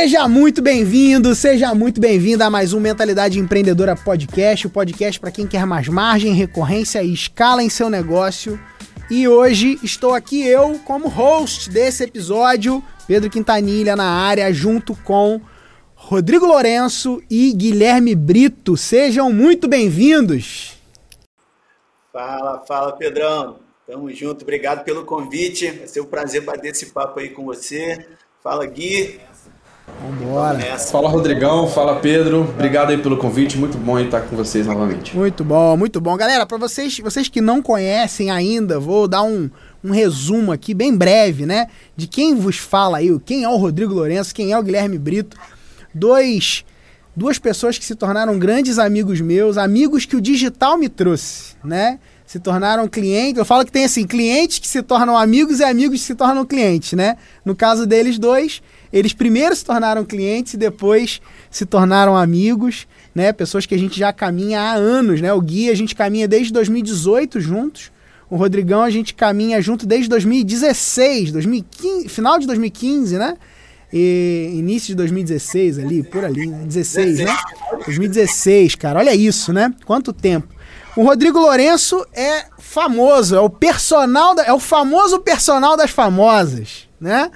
Seja muito bem-vindo, seja muito bem-vinda a mais um Mentalidade Empreendedora Podcast, o podcast para quem quer mais margem, recorrência e escala em seu negócio. E hoje estou aqui eu como host desse episódio, Pedro Quintanilha na área, junto com Rodrigo Lourenço e Guilherme Brito. Sejam muito bem-vindos. Fala, fala, Pedrão. Tamo junto, obrigado pelo convite. Vai ser um prazer bater esse papo aí com você. Fala, Gui. Vambora. Fala, Rodrigão. Fala, Pedro. Obrigado aí pelo convite. Muito bom estar com vocês novamente. Muito bom, muito bom. Galera, para vocês, vocês que não conhecem ainda, vou dar um, um resumo aqui bem breve, né? De quem vos fala aí, quem é o Rodrigo Lourenço, quem é o Guilherme Brito dois, duas pessoas que se tornaram grandes amigos meus, amigos que o digital me trouxe, né? Se tornaram clientes. Eu falo que tem assim, clientes que se tornam amigos e amigos que se tornam clientes, né? No caso deles dois, eles primeiro se tornaram clientes e depois se tornaram amigos, né? Pessoas que a gente já caminha há anos, né? O Gui a gente caminha desde 2018 juntos. O Rodrigão a gente caminha junto desde 2016, 2015, final de 2015, né? E início de 2016 ali, por ali, né? 16, né? 2016, cara. Olha isso, né? Quanto tempo. O Rodrigo Lourenço é famoso, é o personal, da, é o famoso personal das famosas, né?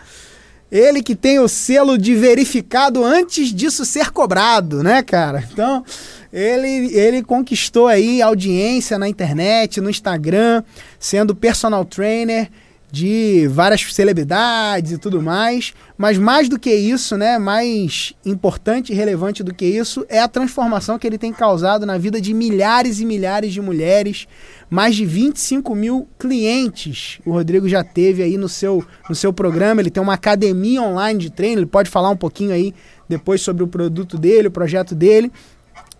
Ele que tem o selo de verificado antes disso ser cobrado, né, cara? Então, ele, ele conquistou aí audiência na internet, no Instagram, sendo personal trainer de várias celebridades e tudo mais, mas mais do que isso, né, mais importante e relevante do que isso é a transformação que ele tem causado na vida de milhares e milhares de mulheres, mais de 25 mil clientes o Rodrigo já teve aí no seu, no seu programa, ele tem uma academia online de treino, ele pode falar um pouquinho aí depois sobre o produto dele, o projeto dele,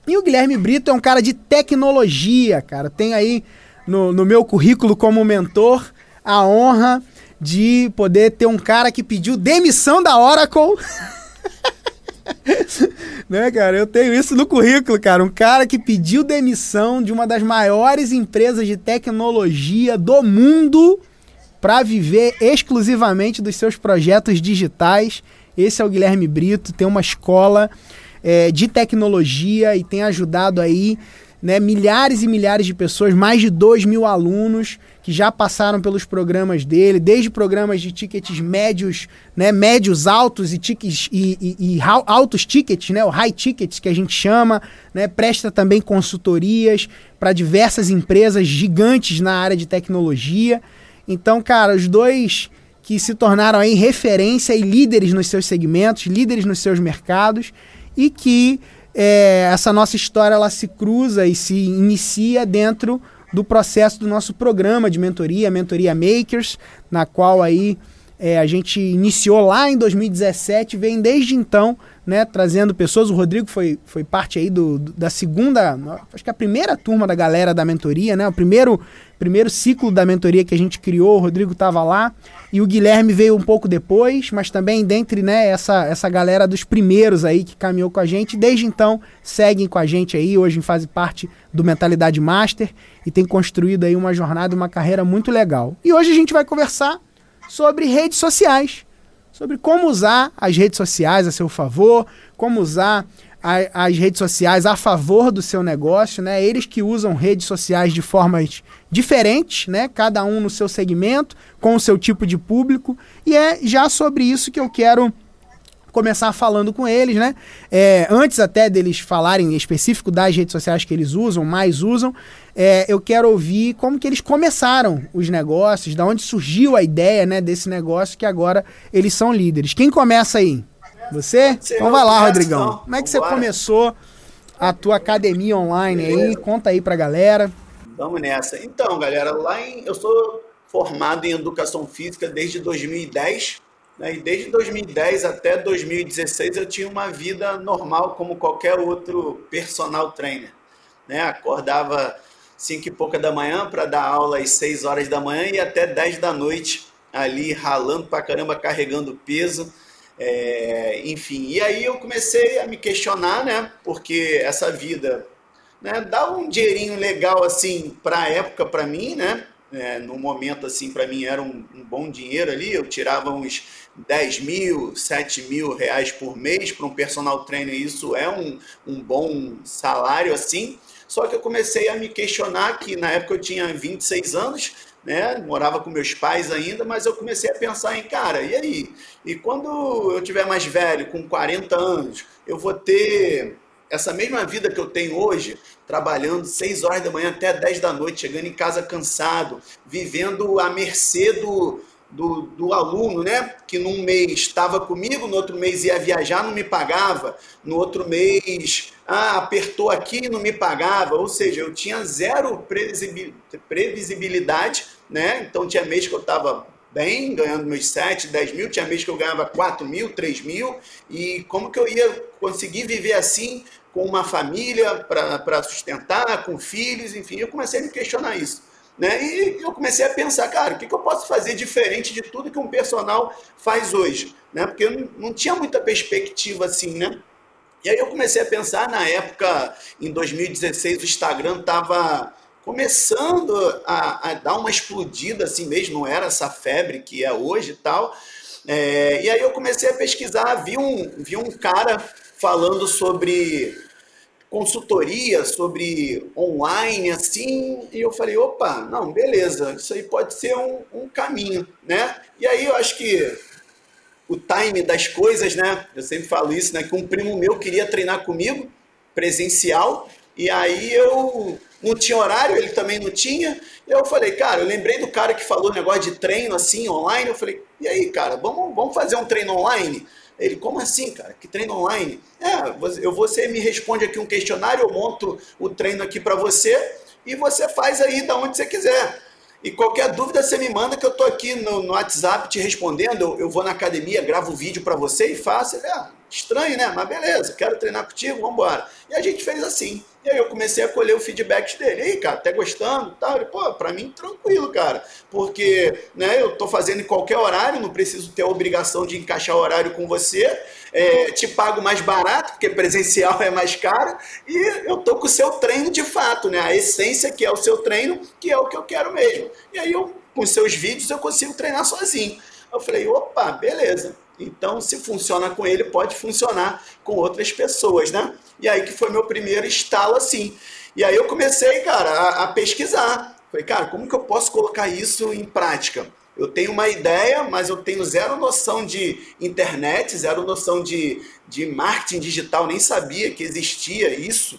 e o Guilherme Brito é um cara de tecnologia, cara, tem aí no, no meu currículo como mentor, a honra de poder ter um cara que pediu demissão da Oracle. né, cara? Eu tenho isso no currículo, cara. Um cara que pediu demissão de uma das maiores empresas de tecnologia do mundo para viver exclusivamente dos seus projetos digitais. Esse é o Guilherme Brito, tem uma escola é, de tecnologia e tem ajudado aí né, milhares e milhares de pessoas, mais de 2 mil alunos que já passaram pelos programas dele, desde programas de tickets médios, né, médios altos e, tickets, e, e, e altos tickets, né, o high tickets que a gente chama, né, presta também consultorias para diversas empresas gigantes na área de tecnologia. Então, cara, os dois que se tornaram aí referência e líderes nos seus segmentos, líderes nos seus mercados e que é, essa nossa história ela se cruza e se inicia dentro do processo do nosso programa de mentoria, Mentoria Makers, na qual aí é, a gente iniciou lá em 2017, vem desde então, né, trazendo pessoas. O Rodrigo foi, foi parte aí do, do, da segunda, acho que a primeira turma da galera da mentoria, né, o primeiro, primeiro ciclo da mentoria que a gente criou, o Rodrigo estava lá. E o Guilherme veio um pouco depois, mas também dentre né, essa, essa galera dos primeiros aí que caminhou com a gente. Desde então, seguem com a gente aí, hoje fazem parte do Mentalidade Master e tem construído aí uma jornada, uma carreira muito legal. E hoje a gente vai conversar sobre redes sociais, sobre como usar as redes sociais a seu favor, como usar a, as redes sociais a favor do seu negócio, né? Eles que usam redes sociais de formas diferentes, né? Cada um no seu segmento, com o seu tipo de público. E é já sobre isso que eu quero começar falando com eles, né? É, antes até deles falarem em específico das redes sociais que eles usam, mais usam, é, eu quero ouvir como que eles começaram os negócios, da onde surgiu a ideia, né, desse negócio que agora eles são líderes. Quem começa aí? Você? Então vai lá, Rodrigão. Como é que você começou a tua academia online aí? Conta aí pra galera. Vamos nessa. Então, galera, lá em, eu sou formado em educação física desde 2010. Né, e desde 2010 até 2016 eu tinha uma vida normal como qualquer outro personal trainer. Né? Acordava 5 e pouca da manhã para dar aula às 6 horas da manhã e até 10 da noite ali ralando pra caramba, carregando peso é, enfim, e aí eu comecei a me questionar, né? Porque essa vida né, dá um dinheirinho legal assim para a época para mim, né? é, no momento assim para mim era um, um, bom dinheiro ali, eu tirava uns 10 mil, 7 mil reais por mês para um personal trainer, isso é um, um bom salário assim. Só que eu comecei a me questionar que na época eu tinha 26 anos, né? Morava com meus pais ainda, mas eu comecei a pensar em, cara, e aí? E quando eu tiver mais velho, com 40 anos, eu vou ter essa mesma vida que eu tenho hoje, trabalhando 6 horas da manhã até 10 da noite, chegando em casa cansado, vivendo à mercê do, do, do, aluno, né? Que num mês estava comigo, no outro mês ia viajar, não me pagava, no outro mês ah, apertou aqui e não me pagava, ou seja, eu tinha zero previsibilidade, né? Então tinha mês que eu estava bem, ganhando meus 7, 10 mil, tinha mês que eu ganhava 4 mil, 3 mil, e como que eu ia conseguir viver assim com uma família para sustentar, com filhos, enfim, eu comecei a me questionar isso. Né? E eu comecei a pensar, cara, o que, que eu posso fazer diferente de tudo que um personal faz hoje? Né? Porque eu não, tinha muita perspectiva assim, né? E aí eu comecei a pensar, na época, em 2016, o Instagram estava começando a, a, dar uma explodida assim mesmo, não era essa febre que é hoje e tal. É, e aí eu comecei a pesquisar, vi um, vi um cara falando sobre consultoria, sobre online, assim, e eu falei, opa, não, beleza, isso aí pode ser um, um caminho, né? E aí eu acho que o time das coisas, né? Eu sempre falo isso, né? Que um primo meu queria treinar comigo, presencial, e aí eu não tinha horário, ele também não tinha. Eu falei, cara, eu lembrei do cara que falou negócio de treino assim, online. Eu falei, e aí, cara, vamos, vamos fazer um treino online? Ele, como assim, cara? Que treino online? É, eu, você me responde aqui um questionário, eu monto o treino aqui para você e você faz aí da onde você quiser. E qualquer dúvida você me manda que eu tô aqui no, no WhatsApp te respondendo. Eu, eu, vou na academia, gravo o vídeo para você e faço. Ele, ah, estranho, né? Mas beleza, quero treinar contigo, vamos embora. E a gente fez assim. E aí eu comecei a colher o feedback dele. E aí, cara, tá gostando? Tal. Ele, pô, pra mim tranquilo, cara. Porque, né, eu tô fazendo em qualquer horário, não preciso ter a obrigação de encaixar horário com você. É, te pago mais barato, porque presencial é mais caro. E eu tô com o seu treino de fato, né? A essência que é o seu treino, que é o que eu quero mesmo. E aí eu, com seus vídeos, eu consigo treinar sozinho. Eu falei, opa, beleza. Então, se funciona com ele, pode funcionar com outras pessoas, né? E aí que foi meu primeiro estalo assim. E aí eu comecei, cara, a, a pesquisar. Falei, cara, como que eu posso colocar isso em prática? Eu tenho uma ideia, mas eu tenho zero noção de internet, zero noção de, de marketing digital, nem sabia que existia isso.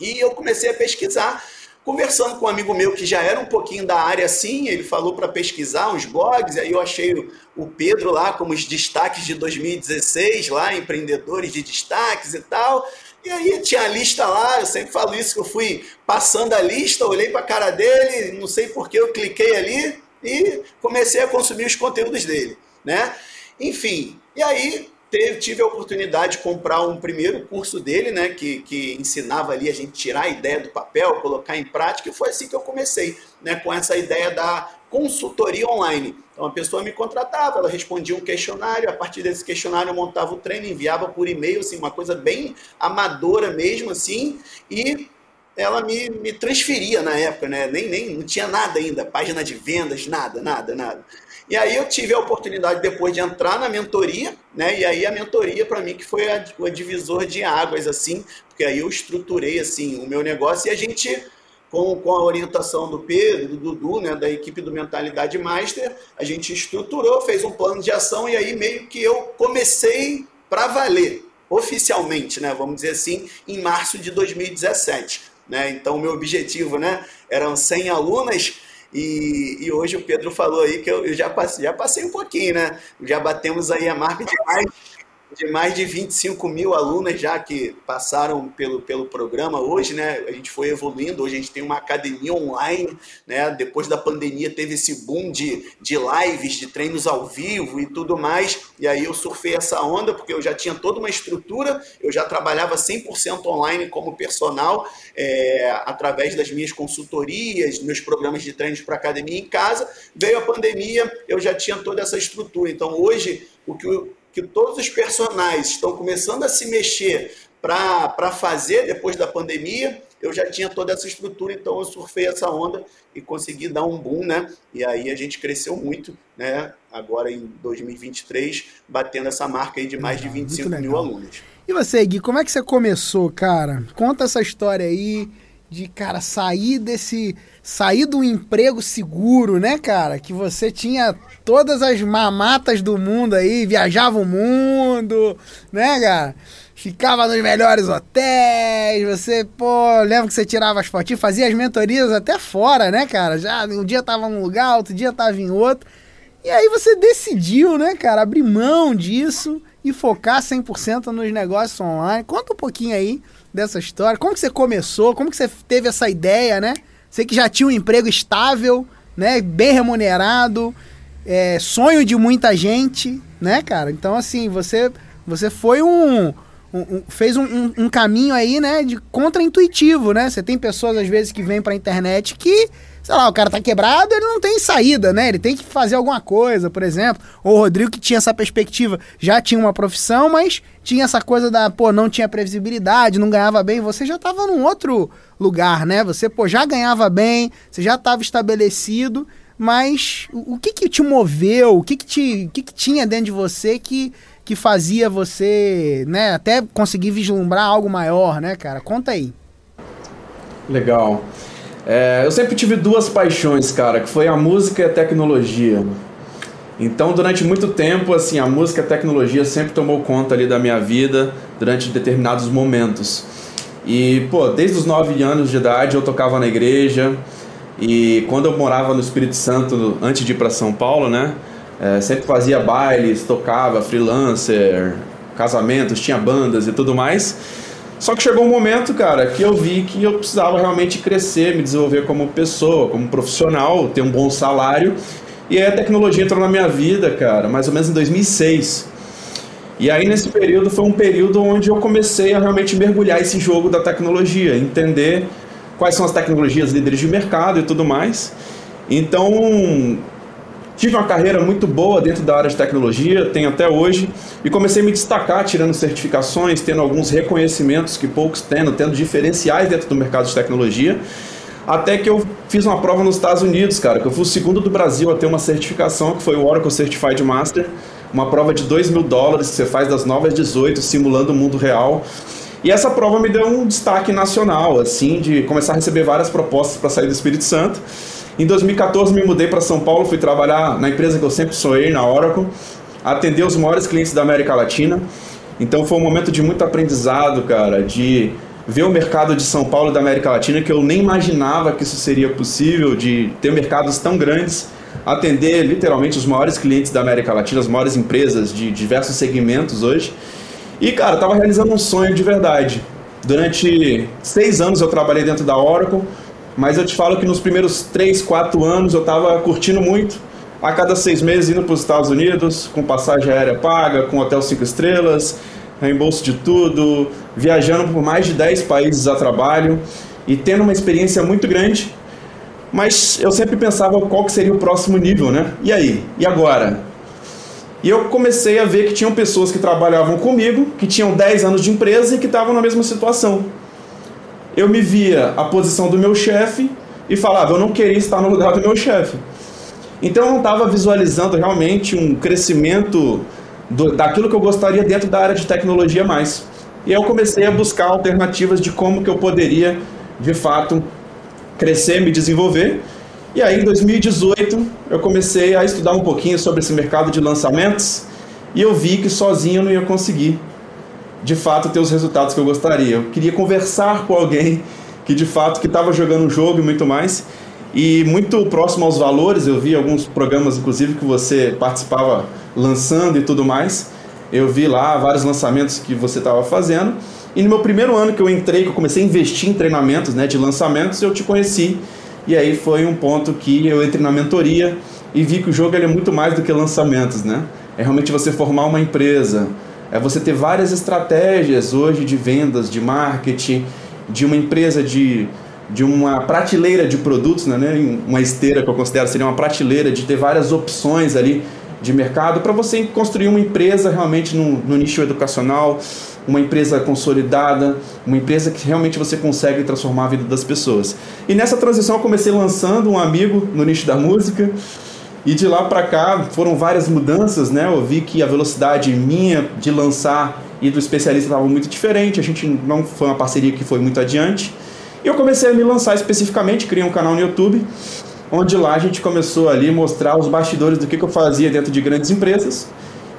E eu comecei a pesquisar Conversando com um amigo meu que já era um pouquinho da área assim, ele falou para pesquisar uns blogs, aí eu achei o Pedro lá como os destaques de 2016, lá, empreendedores de destaques e tal. E aí tinha a lista lá, eu sempre falo isso, que eu fui passando a lista, olhei para a cara dele, não sei por que eu cliquei ali e comecei a consumir os conteúdos dele, né? Enfim, e aí tive a oportunidade de comprar um primeiro curso dele, né, que, que ensinava ali a gente tirar a ideia do papel, colocar em prática, e foi assim que eu comecei, né, com essa ideia da consultoria online. Então a pessoa me contratava, ela respondia um questionário, a partir desse questionário eu montava o treino, enviava por e-mail, assim, uma coisa bem amadora mesmo, assim, e ela me, me transferia na época, né, nem, nem, não tinha nada ainda, página de vendas, nada, nada, nada. E aí eu tive a oportunidade depois de entrar na mentoria, né? E aí a mentoria para mim que foi a, o divisor de águas assim, porque aí eu estruturei assim o meu negócio e a gente com, com a orientação do Pedro, do Dudu, né, da equipe do Mentalidade Master, a gente estruturou, fez um plano de ação e aí meio que eu comecei para valer, oficialmente, né, vamos dizer assim, em março de 2017. Né? Então, o meu objetivo né, eram 100 alunas e, e hoje o Pedro falou aí que eu, eu já, passei, já passei um pouquinho, né? Já batemos aí a marca de mais de mais de 25 mil alunas já que passaram pelo, pelo programa hoje, né? A gente foi evoluindo, hoje a gente tem uma academia online, né? Depois da pandemia teve esse boom de, de lives, de treinos ao vivo e tudo mais. E aí eu surfei essa onda porque eu já tinha toda uma estrutura, eu já trabalhava 100% online como personal, é, através das minhas consultorias, meus programas de treinos para academia em casa. Veio a pandemia, eu já tinha toda essa estrutura. Então hoje o que que todos os personagens estão começando a se mexer para fazer depois da pandemia eu já tinha toda essa estrutura, então eu surfei essa onda e consegui dar um boom, né? E aí a gente cresceu muito, né? Agora em 2023, batendo essa marca aí de mais de 25 mil alunos. E você, Gui, como é que você começou, cara? Conta essa história aí de, cara, sair desse. sair do emprego seguro, né, cara? Que você tinha todas as mamatas do mundo aí, viajava o mundo, né, cara? Ficava nos melhores hotéis, você, pô, lembra que você tirava as fotinhas, fazia as mentorias até fora, né, cara? Já um dia tava num lugar, outro dia tava em outro. E aí você decidiu, né, cara, abrir mão disso e focar 100% nos negócios online. Conta um pouquinho aí dessa história. Como que você começou? Como que você teve essa ideia, né? Você que já tinha um emprego estável, né, bem remunerado, é, sonho de muita gente, né, cara? Então, assim, você, você foi um um, um, fez um, um, caminho aí, né, de contra-intuitivo, né? Você tem pessoas, às vezes, que vêm pra internet que, sei lá, o cara tá quebrado, ele não tem saída, né? Ele tem que fazer alguma coisa, por exemplo. O Rodrigo, que tinha essa perspectiva, já tinha uma profissão, mas tinha essa coisa da, pô, não tinha previsibilidade, não ganhava bem. Você já tava num outro lugar, né? Você, pô, já ganhava bem, você já tava estabelecido, mas o, o que que te moveu? O que que, te, o que que tinha dentro de você que que fazia você, né, até conseguir vislumbrar algo maior, né, cara? Conta aí. Legal. É, eu sempre tive duas paixões, cara, que foi a música e a tecnologia. Então, durante muito tempo, assim, a música e a tecnologia sempre tomou conta ali da minha vida durante determinados momentos. E, pô, desde os nove anos de idade eu tocava na igreja. E quando eu morava no Espírito Santo, antes de ir para São Paulo, né? É, sempre fazia bailes, tocava, freelancer, casamentos, tinha bandas e tudo mais. Só que chegou um momento, cara, que eu vi que eu precisava realmente crescer, me desenvolver como pessoa, como profissional, ter um bom salário. E aí a tecnologia entrou na minha vida, cara, mais ou menos em 2006. E aí nesse período foi um período onde eu comecei a realmente mergulhar esse jogo da tecnologia, entender quais são as tecnologias líderes de mercado e tudo mais. Então, Tive uma carreira muito boa dentro da área de tecnologia, tenho até hoje, e comecei a me destacar tirando certificações, tendo alguns reconhecimentos que poucos tendo, tendo diferenciais dentro do mercado de tecnologia. Até que eu fiz uma prova nos Estados Unidos, cara, que eu fui o segundo do Brasil a ter uma certificação, que foi o Oracle Certified Master, uma prova de 2 mil dólares que você faz das 9 às 18, simulando o mundo real. E essa prova me deu um destaque nacional, assim, de começar a receber várias propostas para sair do Espírito Santo. Em 2014 me mudei para São Paulo, fui trabalhar na empresa que eu sempre sonhei, na Oracle, atender os maiores clientes da América Latina. Então foi um momento de muito aprendizado, cara, de ver o mercado de São Paulo e da América Latina que eu nem imaginava que isso seria possível, de ter mercados tão grandes, atender literalmente os maiores clientes da América Latina, as maiores empresas de diversos segmentos hoje. E, cara, eu tava realizando um sonho de verdade. Durante seis anos eu trabalhei dentro da Oracle, mas eu te falo que nos primeiros 3, 4 anos eu estava curtindo muito. A cada seis meses indo para os Estados Unidos, com passagem aérea paga, com hotel 5 estrelas, reembolso de tudo, viajando por mais de 10 países a trabalho e tendo uma experiência muito grande. Mas eu sempre pensava qual que seria o próximo nível, né? E aí? E agora? E eu comecei a ver que tinham pessoas que trabalhavam comigo, que tinham 10 anos de empresa e que estavam na mesma situação eu me via a posição do meu chefe e falava, eu não queria estar no lugar do meu chefe. Então eu não estava visualizando realmente um crescimento do, daquilo que eu gostaria dentro da área de tecnologia mais. E eu comecei a buscar alternativas de como que eu poderia, de fato, crescer, me desenvolver. E aí em 2018 eu comecei a estudar um pouquinho sobre esse mercado de lançamentos e eu vi que sozinho eu não ia conseguir de fato ter os resultados que eu gostaria. Eu queria conversar com alguém que de fato que estava jogando o jogo e muito mais. E muito próximo aos valores, eu vi alguns programas, inclusive, que você participava lançando e tudo mais. Eu vi lá vários lançamentos que você estava fazendo. E no meu primeiro ano que eu entrei, que eu comecei a investir em treinamentos né, de lançamentos, eu te conheci. E aí foi um ponto que eu entrei na mentoria e vi que o jogo é muito mais do que lançamentos, né? É realmente você formar uma empresa, é você ter várias estratégias hoje de vendas, de marketing, de uma empresa de, de uma prateleira de produtos, né, uma esteira que eu considero seria uma prateleira de ter várias opções ali de mercado para você construir uma empresa realmente no, no nicho educacional, uma empresa consolidada, uma empresa que realmente você consegue transformar a vida das pessoas. E nessa transição eu comecei lançando um amigo no nicho da música, e de lá para cá foram várias mudanças, né? Eu vi que a velocidade minha de lançar e do especialista estava muito diferente, a gente não foi uma parceria que foi muito adiante. E eu comecei a me lançar especificamente, criei um canal no YouTube, onde lá a gente começou ali mostrar os bastidores do que, que eu fazia dentro de grandes empresas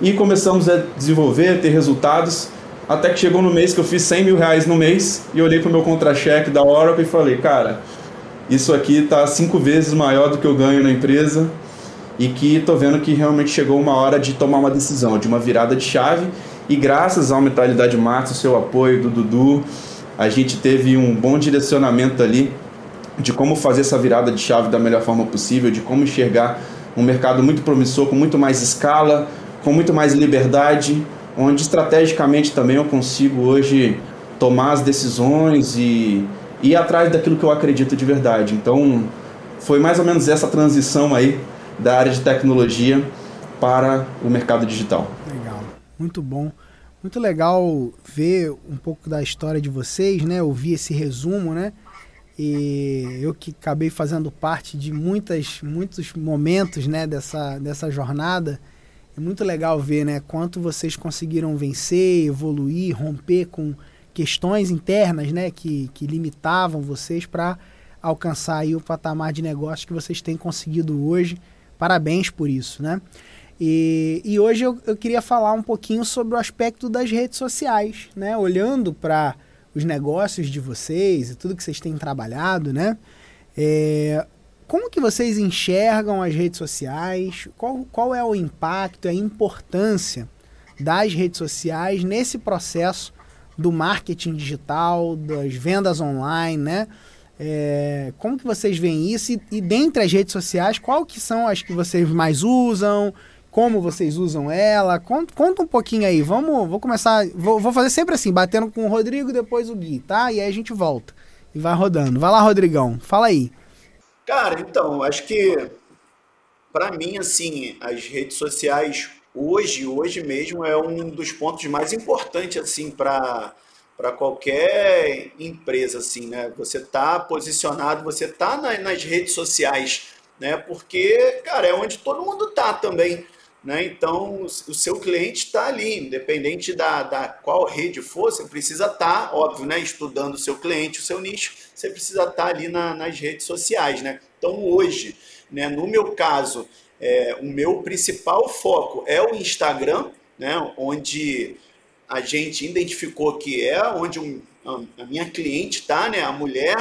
e começamos a desenvolver, ter resultados, até que chegou no mês que eu fiz 100 mil reais no mês e olhei para o meu contra-cheque da Oracle e falei, cara, isso aqui está cinco vezes maior do que eu ganho na empresa e que estou vendo que realmente chegou uma hora de tomar uma decisão, de uma virada de chave e graças à mentalidade Matos, o seu apoio do Dudu, a gente teve um bom direcionamento ali de como fazer essa virada de chave da melhor forma possível, de como enxergar um mercado muito promissor, com muito mais escala, com muito mais liberdade, onde estrategicamente também eu consigo hoje tomar as decisões e ir atrás daquilo que eu acredito de verdade. Então, foi mais ou menos essa transição aí da área de tecnologia para o mercado digital. Legal, muito bom. Muito legal ver um pouco da história de vocês, né? Ouvir esse resumo, né? E eu que acabei fazendo parte de muitas, muitos momentos, né, dessa, dessa jornada. É muito legal ver, né, quanto vocês conseguiram vencer, evoluir, romper com questões internas, né, que, que limitavam vocês para alcançar aí o patamar de negócio que vocês têm conseguido hoje. Parabéns por isso, né? E, e hoje eu, eu queria falar um pouquinho sobre o aspecto das redes sociais, né? Olhando para os negócios de vocês e tudo que vocês têm trabalhado, né? É, como que vocês enxergam as redes sociais? Qual, qual é o impacto, a importância das redes sociais nesse processo do marketing digital, das vendas online, né? É, como que vocês veem isso? E, e dentre as redes sociais, qual que são as que vocês mais usam? como vocês usam ela. Conta, conta um pouquinho aí. Vamos, vou começar. Vou, vou, fazer sempre assim, batendo com o Rodrigo, depois o Gui, tá? E aí a gente volta e vai rodando. Vai lá, Rodrigão, fala aí. Cara, então, acho que para mim, assim, as redes sociais hoje, hoje mesmo, é um dos pontos mais importantes, assim, para para qualquer empresa, assim, né? Você tá posicionado, você tá na, nas redes sociais, né? Porque, cara, é onde todo mundo tá também. Né? Então, o seu cliente está ali, independente da, da qual rede for, você precisa estar, tá, óbvio, né? estudando o seu cliente, o seu nicho, você precisa estar tá ali na, nas redes sociais. Né? Então, hoje, né, no meu caso, é, o meu principal foco é o Instagram, né, onde a gente identificou que é onde um, a minha cliente está, né, a mulher,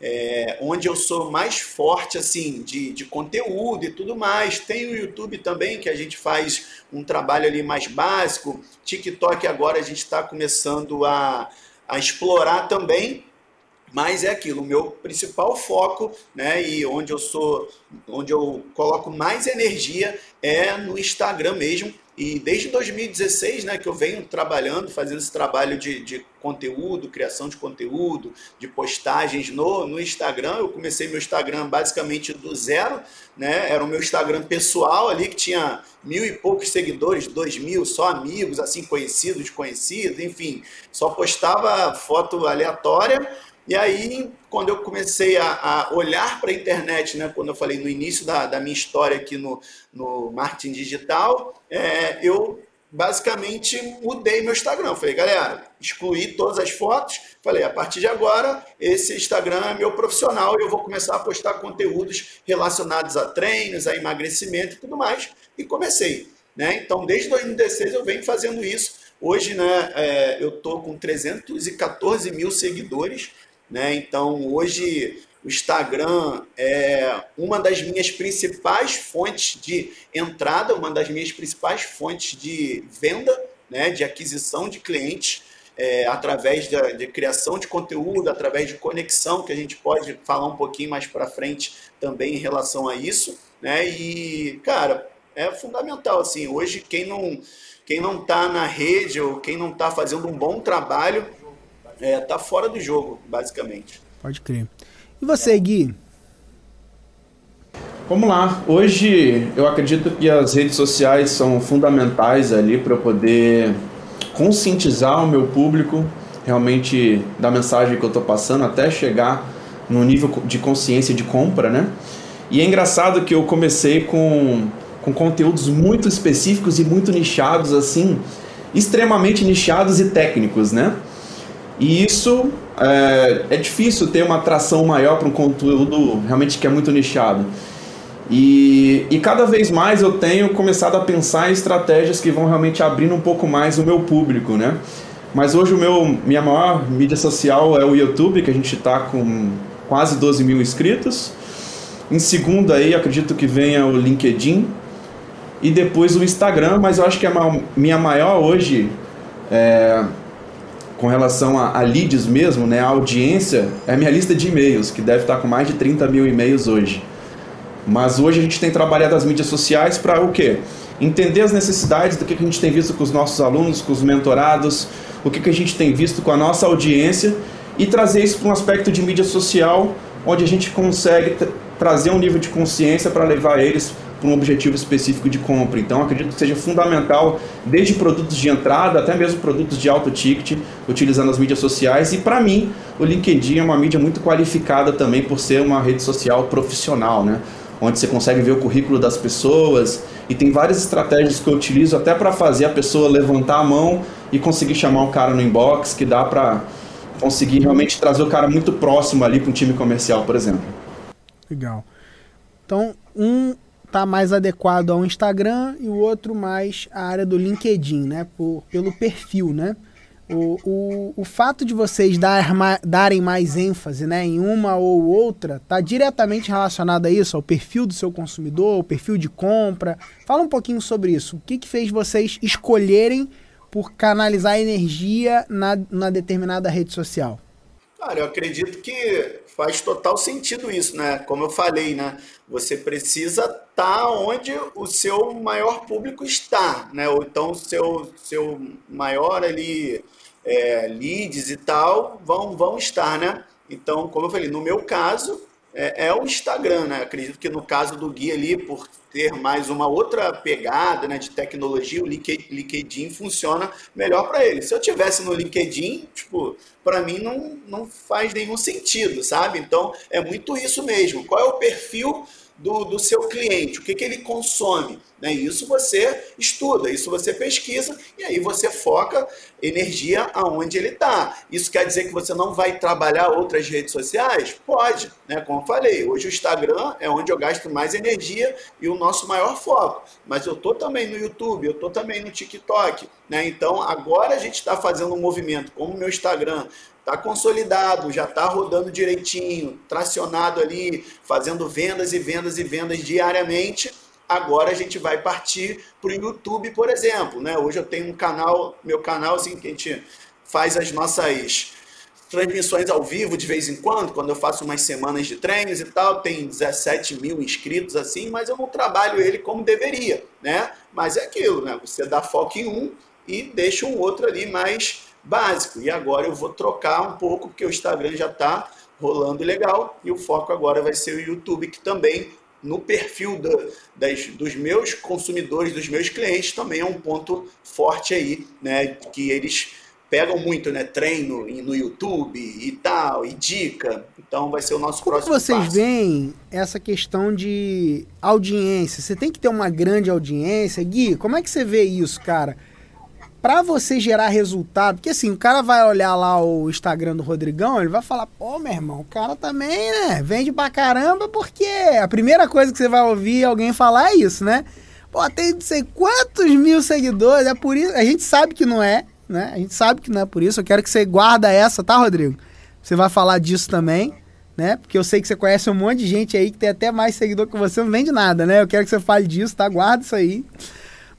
é, onde eu sou mais forte assim de, de conteúdo e tudo mais. Tem o YouTube também, que a gente faz um trabalho ali mais básico. TikTok agora a gente está começando a, a explorar também. Mas é aquilo, o meu principal foco, né, e onde eu sou, onde eu coloco mais energia é no Instagram mesmo, e desde 2016, né, que eu venho trabalhando, fazendo esse trabalho de, de conteúdo, criação de conteúdo, de postagens no, no Instagram. Eu comecei meu Instagram basicamente do zero, né? Era o meu Instagram pessoal ali, que tinha mil e poucos seguidores, dois mil, só amigos, assim, conhecidos, desconhecidos, enfim. Só postava foto aleatória e aí, quando eu comecei a, a olhar para a internet, né, quando eu falei no início da, da minha história aqui no, no marketing digital, é, eu basicamente mudei meu Instagram. Falei, galera, excluí todas as fotos. Falei, a partir de agora, esse Instagram é meu profissional e eu vou começar a postar conteúdos relacionados a treinos, a emagrecimento e tudo mais. E comecei. Né? Então, desde 2016 eu venho fazendo isso. Hoje, né, é, eu estou com 314 mil seguidores. Né? Então, hoje, o Instagram é uma das minhas principais fontes de entrada, uma das minhas principais fontes de venda, né? de aquisição de clientes. É, através da, de criação de conteúdo, através de conexão, que a gente pode falar um pouquinho mais para frente também em relação a isso, né? E, cara, é fundamental, assim, hoje quem não quem não está na rede ou quem não está fazendo um bom trabalho, é, tá fora do jogo, basicamente. Pode crer. E você, Gui? Vamos lá. Hoje eu acredito que as redes sociais são fundamentais ali para poder conscientizar o meu público realmente da mensagem que eu estou passando até chegar no nível de consciência de compra, né? E é engraçado que eu comecei com, com conteúdos muito específicos e muito nichados, assim, extremamente nichados e técnicos, né? E isso é, é difícil ter uma atração maior para um conteúdo realmente que é muito nichado. E, e cada vez mais eu tenho começado a pensar em estratégias que vão realmente abrindo um pouco mais o meu público, né? Mas hoje o meu, minha maior mídia social é o YouTube, que a gente está com quase 12 mil inscritos. Em segundo aí, acredito que venha o LinkedIn. E depois o Instagram, mas eu acho que a minha maior hoje, é, com relação a, a, leads mesmo, né, a audiência, é a minha lista de e-mails, que deve estar com mais de 30 mil e-mails hoje. Mas hoje a gente tem trabalhado as mídias sociais para o quê? Entender as necessidades do que a gente tem visto com os nossos alunos, com os mentorados, o que a gente tem visto com a nossa audiência e trazer isso para um aspecto de mídia social, onde a gente consegue trazer um nível de consciência para levar eles para um objetivo específico de compra. Então, acredito que seja fundamental, desde produtos de entrada até mesmo produtos de alto ticket, utilizando as mídias sociais. E, para mim, o LinkedIn é uma mídia muito qualificada também por ser uma rede social profissional, né? onde você consegue ver o currículo das pessoas. E tem várias estratégias que eu utilizo até para fazer a pessoa levantar a mão e conseguir chamar o cara no inbox, que dá para conseguir realmente trazer o cara muito próximo ali para um time comercial, por exemplo. Legal. Então, um tá mais adequado ao Instagram e o outro mais à área do LinkedIn, né? Por, pelo perfil, né? O, o, o fato de vocês dar, darem mais ênfase né, em uma ou outra está diretamente relacionado a isso, ao perfil do seu consumidor, ao perfil de compra. Fala um pouquinho sobre isso. O que, que fez vocês escolherem por canalizar energia na, na determinada rede social? Cara, eu acredito que faz total sentido isso, né? Como eu falei, né? Você precisa estar tá onde o seu maior público está, né? Ou então seu, seu maior ali é, leads e tal vão, vão estar, né? Então, como eu falei, no meu caso, é, é, o Instagram, né? Acredito que no caso do Gui ali, por ter mais uma outra pegada né, de tecnologia, o LinkedIn funciona melhor para ele. Se eu tivesse no LinkedIn, tipo, para mim não, não faz nenhum sentido, sabe? Então é muito isso mesmo. Qual é o perfil do, do seu cliente, o que, que ele consome. Né? Isso você estuda, isso você pesquisa e aí você foca energia aonde ele está. Isso quer dizer que você não vai trabalhar outras redes sociais? Pode, né? como eu falei, hoje o Instagram é onde eu gasto mais energia e o nosso maior foco. Mas eu estou também no YouTube, eu estou também no TikTok. Né? Então agora a gente está fazendo um movimento, como o meu Instagram está consolidado, já está rodando direitinho, tracionado ali, fazendo vendas e vendas e vendas diariamente. Agora a gente vai partir para o YouTube, por exemplo. Né? Hoje eu tenho um canal, meu canal, assim, que a gente faz as nossas transmissões ao vivo de vez em quando, quando eu faço umas semanas de treinos e tal, tem 17 mil inscritos assim, mas eu não trabalho ele como deveria, né? Mas é aquilo, né? Você dá foco em um e deixa um outro ali mais básico. E agora eu vou trocar um pouco, porque o Instagram já está rolando legal e o foco agora vai ser o YouTube, que também no perfil das, dos meus consumidores, dos meus clientes, também é um ponto forte aí, né? Que eles pegam muito, né? Treino no YouTube e tal, e dica. Então vai ser o nosso Como próximo vocês passo. veem essa questão de audiência? Você tem que ter uma grande audiência. Gui, como é que você vê isso, cara? Para você gerar resultado, porque assim, o cara vai olhar lá o Instagram do Rodrigão, ele vai falar, pô, meu irmão, o cara também, né, vende pra caramba, porque a primeira coisa que você vai ouvir alguém falar é isso, né? Pô, tem não sei quantos mil seguidores, é por isso, a gente sabe que não é, né? A gente sabe que não é por isso, eu quero que você guarda essa, tá, Rodrigo? Você vai falar disso também, né? Porque eu sei que você conhece um monte de gente aí que tem até mais seguidor que você, não vende nada, né? Eu quero que você fale disso, tá? Guarda isso aí.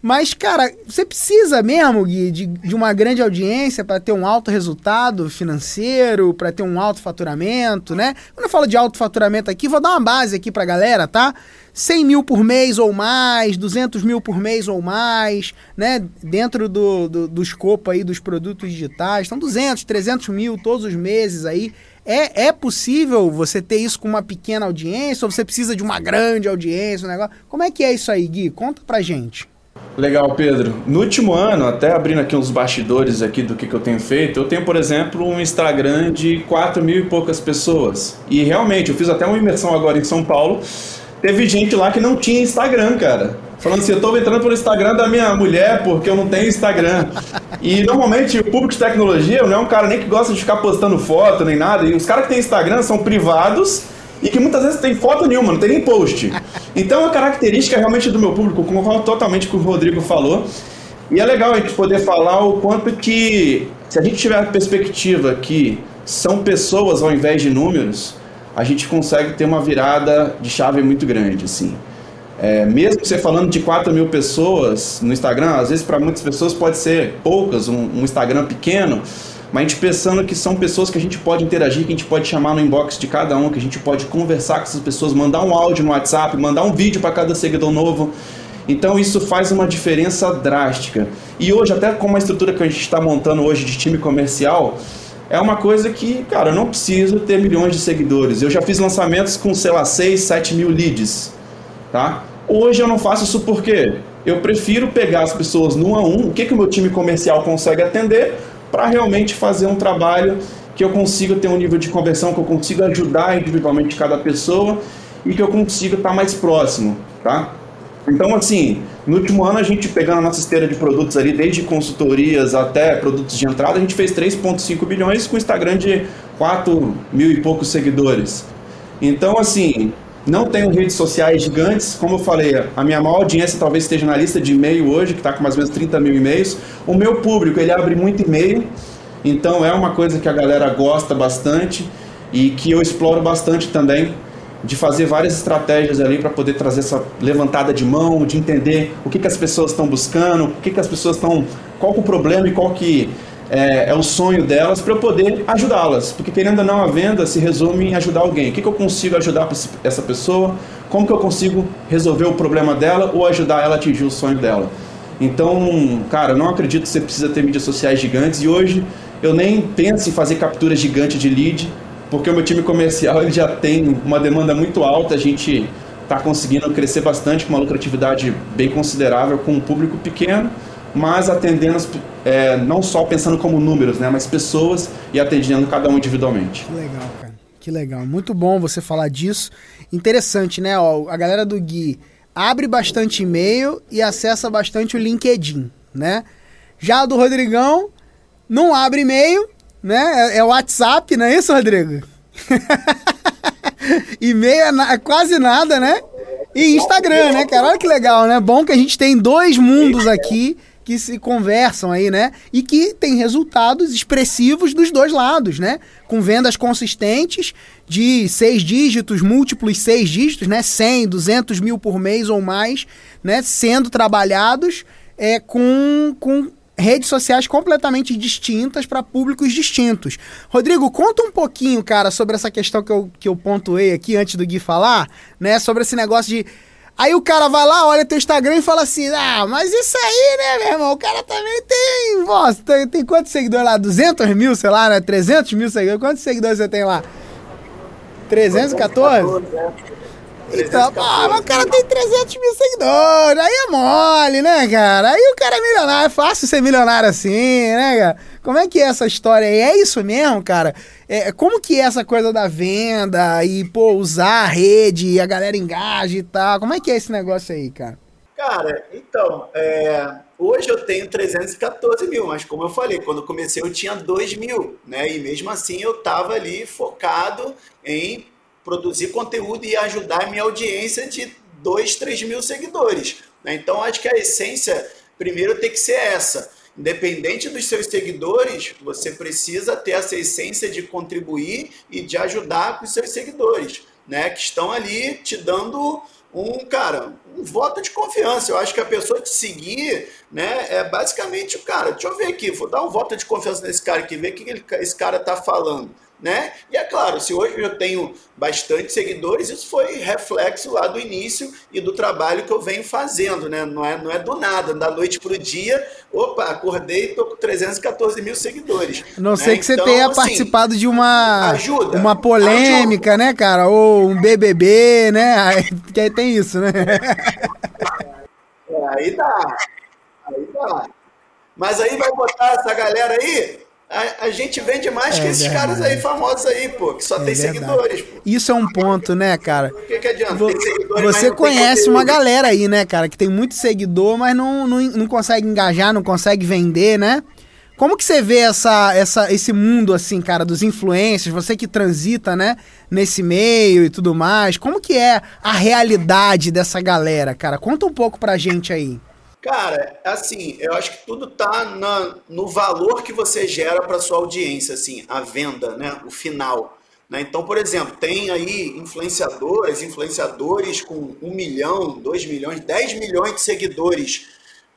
Mas, cara, você precisa mesmo, Gui, de, de uma grande audiência para ter um alto resultado financeiro, para ter um alto faturamento, né? Quando eu falo de alto faturamento aqui, vou dar uma base aqui pra galera, tá? 100 mil por mês ou mais, 200 mil por mês ou mais, né? Dentro do, do, do escopo aí dos produtos digitais. Então, 200, 300 mil todos os meses aí. É, é possível você ter isso com uma pequena audiência ou você precisa de uma grande audiência? Um negócio? Como é que é isso aí, Gui? Conta pra gente. Legal, Pedro. No último ano, até abrindo aqui uns bastidores aqui do que, que eu tenho feito, eu tenho, por exemplo, um Instagram de 4 mil e poucas pessoas. E realmente, eu fiz até uma imersão agora em São Paulo. Teve gente lá que não tinha Instagram, cara. Falando assim, eu tô entrando pelo Instagram da minha mulher porque eu não tenho Instagram. E normalmente o público de tecnologia não é um cara nem que gosta de ficar postando foto nem nada. E os caras que têm Instagram são privados e que muitas vezes tem foto nenhuma, não tem nem post. Então uma característica realmente do meu público, concordo totalmente com o Rodrigo falou. E é legal a gente poder falar o quanto que, se a gente tiver a perspectiva que são pessoas ao invés de números, a gente consegue ter uma virada de chave muito grande, assim. É, mesmo você falando de 4 mil pessoas no Instagram, às vezes para muitas pessoas pode ser poucas, um, um Instagram pequeno, mas a gente pensando que são pessoas que a gente pode interagir, que a gente pode chamar no inbox de cada um, que a gente pode conversar com essas pessoas, mandar um áudio no WhatsApp, mandar um vídeo para cada seguidor novo. Então isso faz uma diferença drástica. E hoje, até com a estrutura que a gente está montando hoje de time comercial, é uma coisa que, cara, eu não preciso ter milhões de seguidores. Eu já fiz lançamentos com, sei lá, 6, 7 mil leads. Tá? Hoje eu não faço isso porque eu prefiro pegar as pessoas no a um, o que, que o meu time comercial consegue atender, para realmente fazer um trabalho que eu consiga ter um nível de conversão, que eu consiga ajudar individualmente cada pessoa e que eu consiga estar mais próximo, tá? Então, assim, no último ano a gente pegando a nossa esteira de produtos ali, desde consultorias até produtos de entrada, a gente fez 3,5 bilhões com Instagram de 4 mil e poucos seguidores. Então, assim, não tenho redes sociais gigantes, como eu falei, a minha maior audiência talvez esteja na lista de e-mail hoje, que está com mais ou menos 30 mil e-mails. O meu público, ele abre muito e-mail, então é uma coisa que a galera gosta bastante e que eu exploro bastante também, de fazer várias estratégias ali para poder trazer essa levantada de mão, de entender o que, que as pessoas estão buscando, o que, que as pessoas estão, qual é o problema e qual que é, é o sonho delas para eu poder ajudá-las. Porque querendo ou não, a venda se resume em ajudar alguém. O que, que eu consigo ajudar essa pessoa? Como que eu consigo resolver o problema dela ou ajudar ela a atingir o sonho dela? Então, cara, não acredito que você precisa ter mídias sociais gigantes e hoje eu nem penso em fazer captura gigante de lead, porque o meu time comercial ele já tem uma demanda muito alta, a gente está conseguindo crescer bastante com uma lucratividade bem considerável com um público pequeno mas atendendo é, não só pensando como números, né, mas pessoas e atendendo cada um individualmente. Que legal, cara. Que legal. Muito bom você falar disso. Interessante, né? Ó, a galera do Gui abre bastante e-mail e acessa bastante o LinkedIn, né? Já do Rodrigão não abre e-mail, né? É, é WhatsApp, não é isso, Rodrigo? e-mail é, na, é quase nada, né? E Instagram, né, cara? Olha que legal, né? Bom que a gente tem dois mundos aqui que se conversam aí, né? E que tem resultados expressivos dos dois lados, né? Com vendas consistentes de seis dígitos, múltiplos seis dígitos, né? 100, 200 mil por mês ou mais, né? Sendo trabalhados é, com, com redes sociais completamente distintas para públicos distintos. Rodrigo, conta um pouquinho, cara, sobre essa questão que eu, que eu pontuei aqui antes do Gui falar, né? Sobre esse negócio de Aí o cara vai lá, olha teu Instagram e fala assim: Ah, mas isso aí, né, meu irmão? O cara também tem. Nossa, tem, tem quantos seguidores lá? 200 mil, sei lá, né? 300 mil seguidores? Quantos seguidores você tem lá? 314? Então, mas o cara tem 300 mil seguidores. Aí é mole, né, cara? Aí o cara é milionário. É fácil ser milionário assim, né, cara? Como é que é essa história aí? É isso mesmo, cara? É, como que é essa coisa da venda e, pô, usar a rede e a galera engaja e tal? Como é que é esse negócio aí, cara? Cara, então, é, hoje eu tenho 314 mil, mas como eu falei, quando eu comecei eu tinha 2 mil, né? E mesmo assim eu tava ali focado em produzir conteúdo e ajudar a minha audiência de 2, 3 mil seguidores. Né? Então acho que a essência, primeiro, tem que ser essa Independente dos seus seguidores, você precisa ter essa essência de contribuir e de ajudar com os seus seguidores, né? Que estão ali te dando um, cara, um voto de confiança. Eu acho que a pessoa te seguir, né, é basicamente o cara. Deixa eu ver aqui, vou dar um voto de confiança nesse cara aqui, ver o que ele, esse cara tá falando né? E é claro, se hoje eu tenho bastante seguidores, isso foi reflexo lá do início e do trabalho que eu venho fazendo, né? Não é, não é do nada, da noite para o dia, opa, acordei e tô com 314 mil seguidores. Não né? sei que você então, tenha assim, participado de uma, ajuda, uma polêmica, ajuda. né, cara? Ou um BBB, né? Que aí tem isso, né? É, aí dá. Aí tá. Mas aí vai botar essa galera aí, a, a gente vende mais é que esses verdade. caras aí famosos aí, pô, que só é tem verdade. seguidores, pô. Isso é um ponto, né, cara? O que, que adianta? Vo você conhece uma galera aí, né, cara, que tem muito seguidor, mas não, não, não consegue engajar, não consegue vender, né? Como que você vê essa, essa, esse mundo, assim, cara, dos influencers, você que transita, né, nesse meio e tudo mais, como que é a realidade dessa galera, cara? Conta um pouco pra gente aí. Cara, assim, eu acho que tudo tá na, no valor que você gera para sua audiência, assim, a venda, né, o final. Né? Então, por exemplo, tem aí influenciadores, influenciadores com um milhão, dois milhões, dez milhões de seguidores,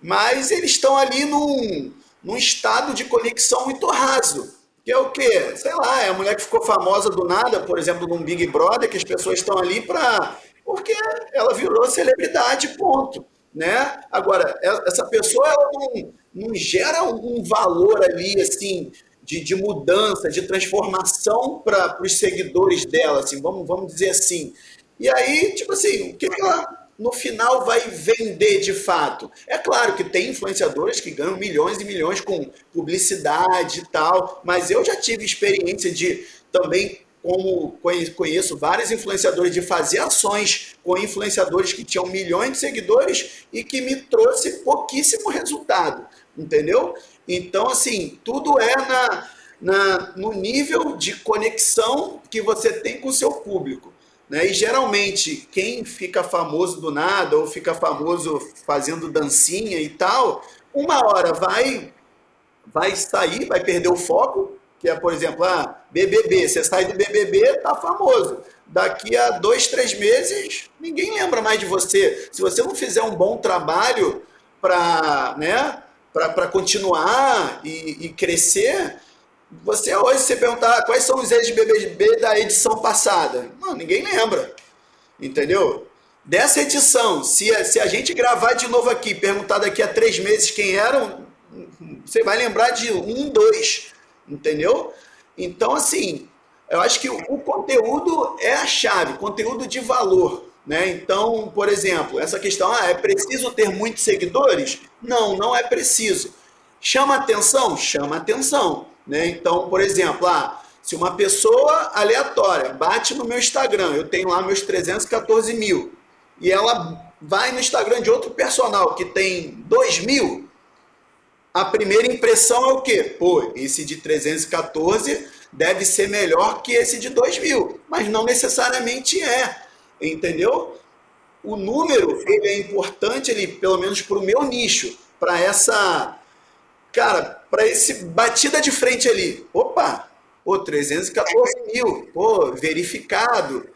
mas eles estão ali num, num estado de conexão muito raso. Que é o quê? Sei lá, é a mulher que ficou famosa do nada, por exemplo, num Big Brother, que as pessoas estão ali para. Porque ela virou celebridade, ponto né? Agora, é, essa pessoa ela não, não gera um valor ali, assim, de, de mudança, de transformação para os seguidores dela, assim, vamos, vamos dizer assim. E aí, tipo assim, o que, que ela no final vai vender de fato? É claro que tem influenciadores que ganham milhões e milhões com publicidade e tal, mas eu já tive experiência de também como conheço vários influenciadores, de fazer ações com influenciadores que tinham milhões de seguidores e que me trouxe pouquíssimo resultado, entendeu? Então, assim, tudo é na, na, no nível de conexão que você tem com o seu público. Né? E geralmente, quem fica famoso do nada ou fica famoso fazendo dancinha e tal, uma hora vai, vai sair, vai perder o foco, que é, por exemplo, ah, BBB. Você sai do BBB, tá famoso. Daqui a dois, três meses, ninguém lembra mais de você. Se você não fizer um bom trabalho para né, continuar e, e, crescer, você hoje, se perguntar ah, quais são os ex-BBB da edição passada, não, ninguém lembra. Entendeu? Dessa edição, se a, se a gente gravar de novo aqui, perguntar daqui a três meses quem eram, você vai lembrar de um, dois entendeu? Então, assim, eu acho que o conteúdo é a chave, conteúdo de valor. Né? Então, por exemplo, essa questão, ah, é preciso ter muitos seguidores? Não, não é preciso. Chama atenção? Chama atenção. Né? Então, por exemplo, ah, se uma pessoa aleatória bate no meu Instagram, eu tenho lá meus 314 mil, e ela vai no Instagram de outro personal que tem 2 mil, a primeira impressão é o quê? Pô, esse de 314 deve ser melhor que esse de 2000, mas não necessariamente é, entendeu? O número ele é importante, ele, pelo menos para o meu nicho, para essa, cara, para esse batida de frente ali. Opa, pô, 314 mil, pô, verificado,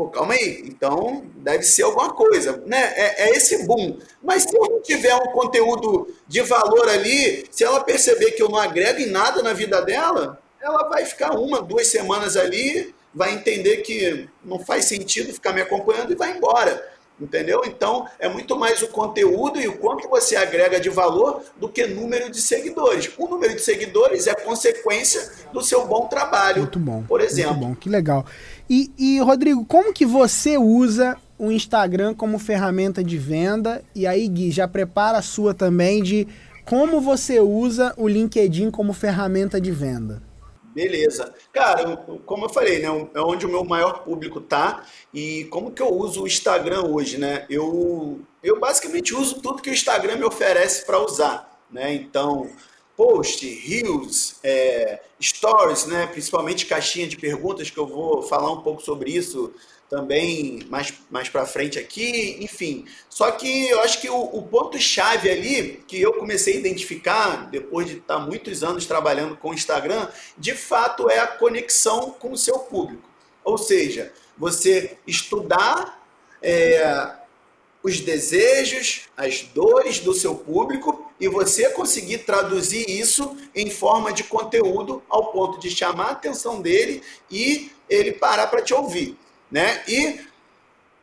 Pô, calma aí, então deve ser alguma coisa, né? É, é, esse boom. Mas se eu não tiver um conteúdo de valor ali, se ela perceber que eu não agrego em nada na vida dela, ela vai ficar uma, duas semanas ali, vai entender que não faz sentido ficar me acompanhando e vai embora. Entendeu? Então, é muito mais o conteúdo e o quanto você agrega de valor do que número de seguidores. O número de seguidores é consequência do seu bom trabalho. Muito bom. Por exemplo. Muito bom, que legal. E, e, Rodrigo, como que você usa o Instagram como ferramenta de venda? E aí, Gui, já prepara a sua também de como você usa o LinkedIn como ferramenta de venda. Beleza. Cara, como eu falei, né, é onde o meu maior público tá e como que eu uso o Instagram hoje, né? Eu, eu basicamente uso tudo que o Instagram me oferece para usar, né? Então, post, reels, é, stories, né? principalmente caixinha de perguntas, que eu vou falar um pouco sobre isso também mais, mais para frente aqui, enfim. Só que eu acho que o, o ponto-chave ali, que eu comecei a identificar, depois de estar muitos anos trabalhando com o Instagram, de fato é a conexão com o seu público. Ou seja, você estudar é, os desejos, as dores do seu público e você conseguir traduzir isso em forma de conteúdo ao ponto de chamar a atenção dele e ele parar para te ouvir, né? E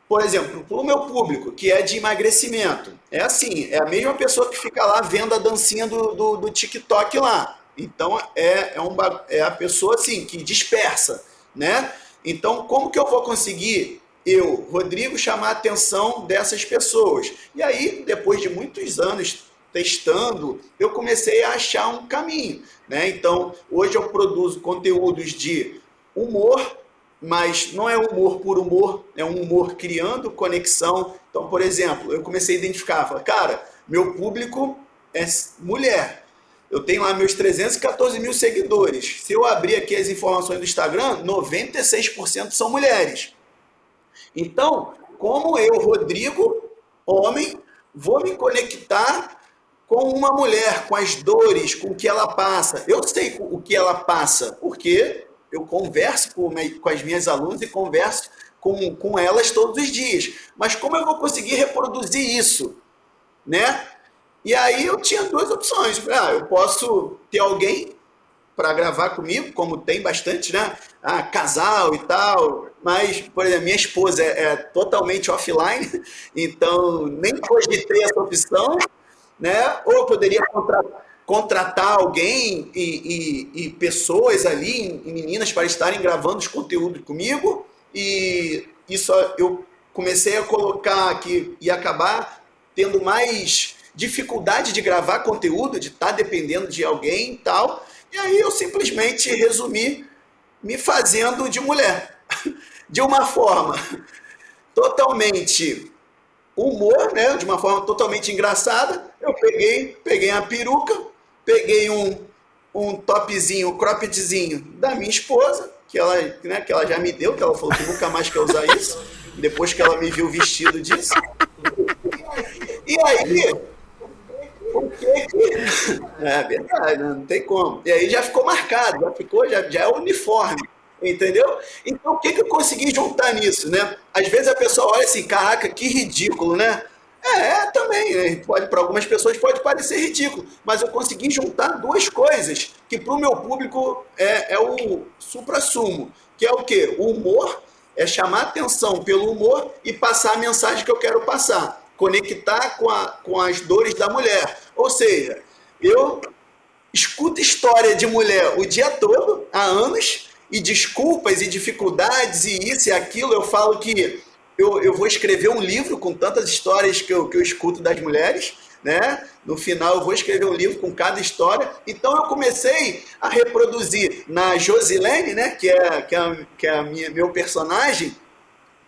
por exemplo, para o meu público, que é de emagrecimento, é assim, é a mesma pessoa que fica lá vendo a dancinha do, do, do TikTok lá. Então, é, é, um, é a pessoa, assim, que dispersa, né? Então, como que eu vou conseguir, eu, Rodrigo, chamar a atenção dessas pessoas? E aí, depois de muitos anos testando, eu comecei a achar um caminho. Né? Então, hoje eu produzo conteúdos de humor, mas não é humor por humor, é um humor criando conexão. Então, por exemplo, eu comecei a identificar, falar, cara, meu público é mulher. Eu tenho lá meus 314 mil seguidores. Se eu abrir aqui as informações do Instagram, 96% são mulheres. Então, como eu, Rodrigo, homem, vou me conectar com uma mulher, com as dores, com o que ela passa. Eu sei o que ela passa, porque eu converso com, com as minhas alunas e converso com, com elas todos os dias. Mas como eu vou conseguir reproduzir isso? Né? E aí eu tinha duas opções. Ah, eu posso ter alguém para gravar comigo, como tem bastante, né? Ah, casal e tal. Mas, por exemplo, minha esposa é, é totalmente offline, então nem cogitei essa opção, né? Ou poderia contratar, contratar alguém e, e, e pessoas ali, e meninas, para estarem gravando os conteúdos comigo. E isso eu comecei a colocar aqui e acabar tendo mais dificuldade de gravar conteúdo, de estar tá dependendo de alguém e tal. E aí eu simplesmente resumi me fazendo de mulher. De uma forma totalmente humor, né? De uma forma totalmente engraçada. Eu peguei, peguei a peruca, peguei um, um topzinho, um croppedzinho da minha esposa, que ela, né, que ela já me deu, que ela falou que nunca mais quer usar isso, depois que ela me viu vestido disso. E aí, por que. É verdade, não tem como. E aí já ficou marcado, já ficou, já, já é uniforme. Entendeu? Então, o que, que eu consegui juntar nisso, né? Às vezes a pessoa olha assim, caraca, que ridículo, né? É, é também, né? pode para algumas pessoas pode parecer ridículo, mas eu consegui juntar duas coisas que para o meu público é, é o supra-sumo, que é o quê? O humor, é chamar atenção pelo humor e passar a mensagem que eu quero passar conectar com, a, com as dores da mulher. Ou seja, eu escuto história de mulher o dia todo, há anos, e desculpas e dificuldades e isso e aquilo. Eu falo que eu, eu vou escrever um livro com tantas histórias que eu, que eu escuto das mulheres. Né? No final eu vou escrever um livro com cada história. Então eu comecei a reproduzir na Josilene, né, que é que é, que é a minha, meu personagem,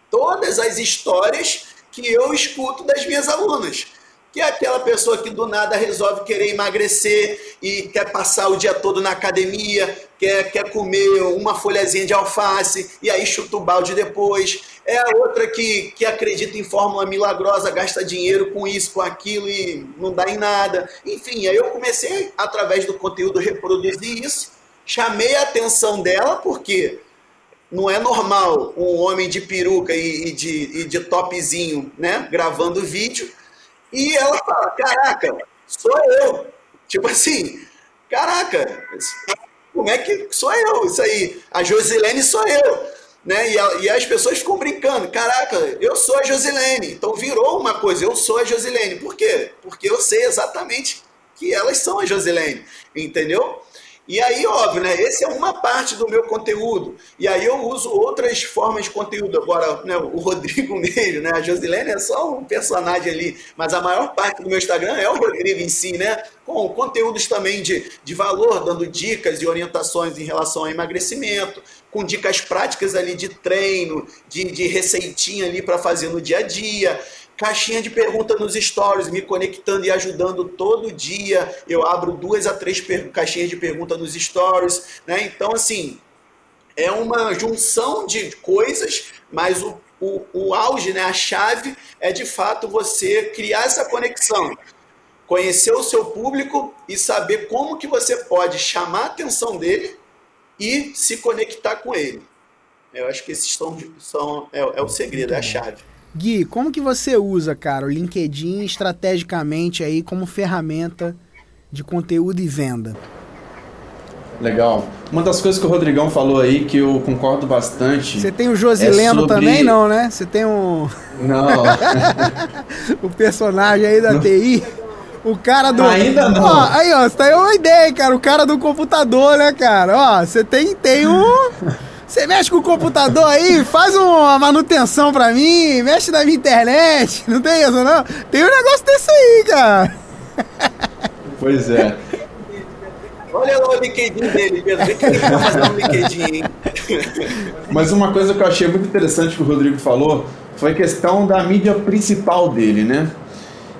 todas as histórias que eu escuto das minhas alunas. Que é aquela pessoa que do nada resolve querer emagrecer e quer passar o dia todo na academia, quer, quer comer uma folhazinha de alface e aí chuta o balde depois. É a outra que, que acredita em fórmula milagrosa, gasta dinheiro com isso, com aquilo e não dá em nada. Enfim, aí eu comecei, através do conteúdo, reproduzir isso. Chamei a atenção dela, porque não é normal um homem de peruca e, e, de, e de topzinho, né, gravando vídeo, e ela fala, caraca, sou eu. Tipo assim, caraca, como é que sou eu? Isso aí, a Josilene sou eu. Né? E, a, e as pessoas ficam brincando, caraca, eu sou a Josilene. Então virou uma coisa, eu sou a Josilene. Por quê? Porque eu sei exatamente que elas são a Josilene, entendeu? E aí, óbvio, né? Esse é uma parte do meu conteúdo. E aí eu uso outras formas de conteúdo. Agora, né, o Rodrigo mesmo, né? A Josilene é só um personagem ali. Mas a maior parte do meu Instagram é o Rodrigo em si, né? Com conteúdos também de, de valor, dando dicas e orientações em relação ao emagrecimento, com dicas práticas ali de treino, de, de receitinha ali para fazer no dia a dia caixinha de pergunta nos stories, me conectando e ajudando todo dia. Eu abro duas a três caixinhas de pergunta nos stories, né? Então, assim, é uma junção de coisas, mas o, o, o auge, né, a chave é de fato você criar essa conexão, conhecer o seu público e saber como que você pode chamar a atenção dele e se conectar com ele. Eu acho que esses são, são é, é o segredo, é a chave. Gui, como que você usa, cara, o LinkedIn estrategicamente aí como ferramenta de conteúdo e venda? Legal. Uma das coisas que o Rodrigão falou aí que eu concordo bastante. Você tem o Josileno é sobre... também, não, né? Você tem um. Não. o personagem aí da não. TI. O cara do. Ainda não. Ó, aí, ó, você tá aí uma ideia, cara. O cara do computador, né, cara? Ó, você tem, tem um. Você mexe com o computador aí, faz uma manutenção pra mim, mexe na minha internet. Não tem isso, não? Tem um negócio desse aí, cara. Pois é. Olha lá o LinkedIn dele, Pedro. Vê que ele tá fazendo no LinkedIn, hein? Mas uma coisa que eu achei muito interessante que o Rodrigo falou foi a questão da mídia principal dele, né?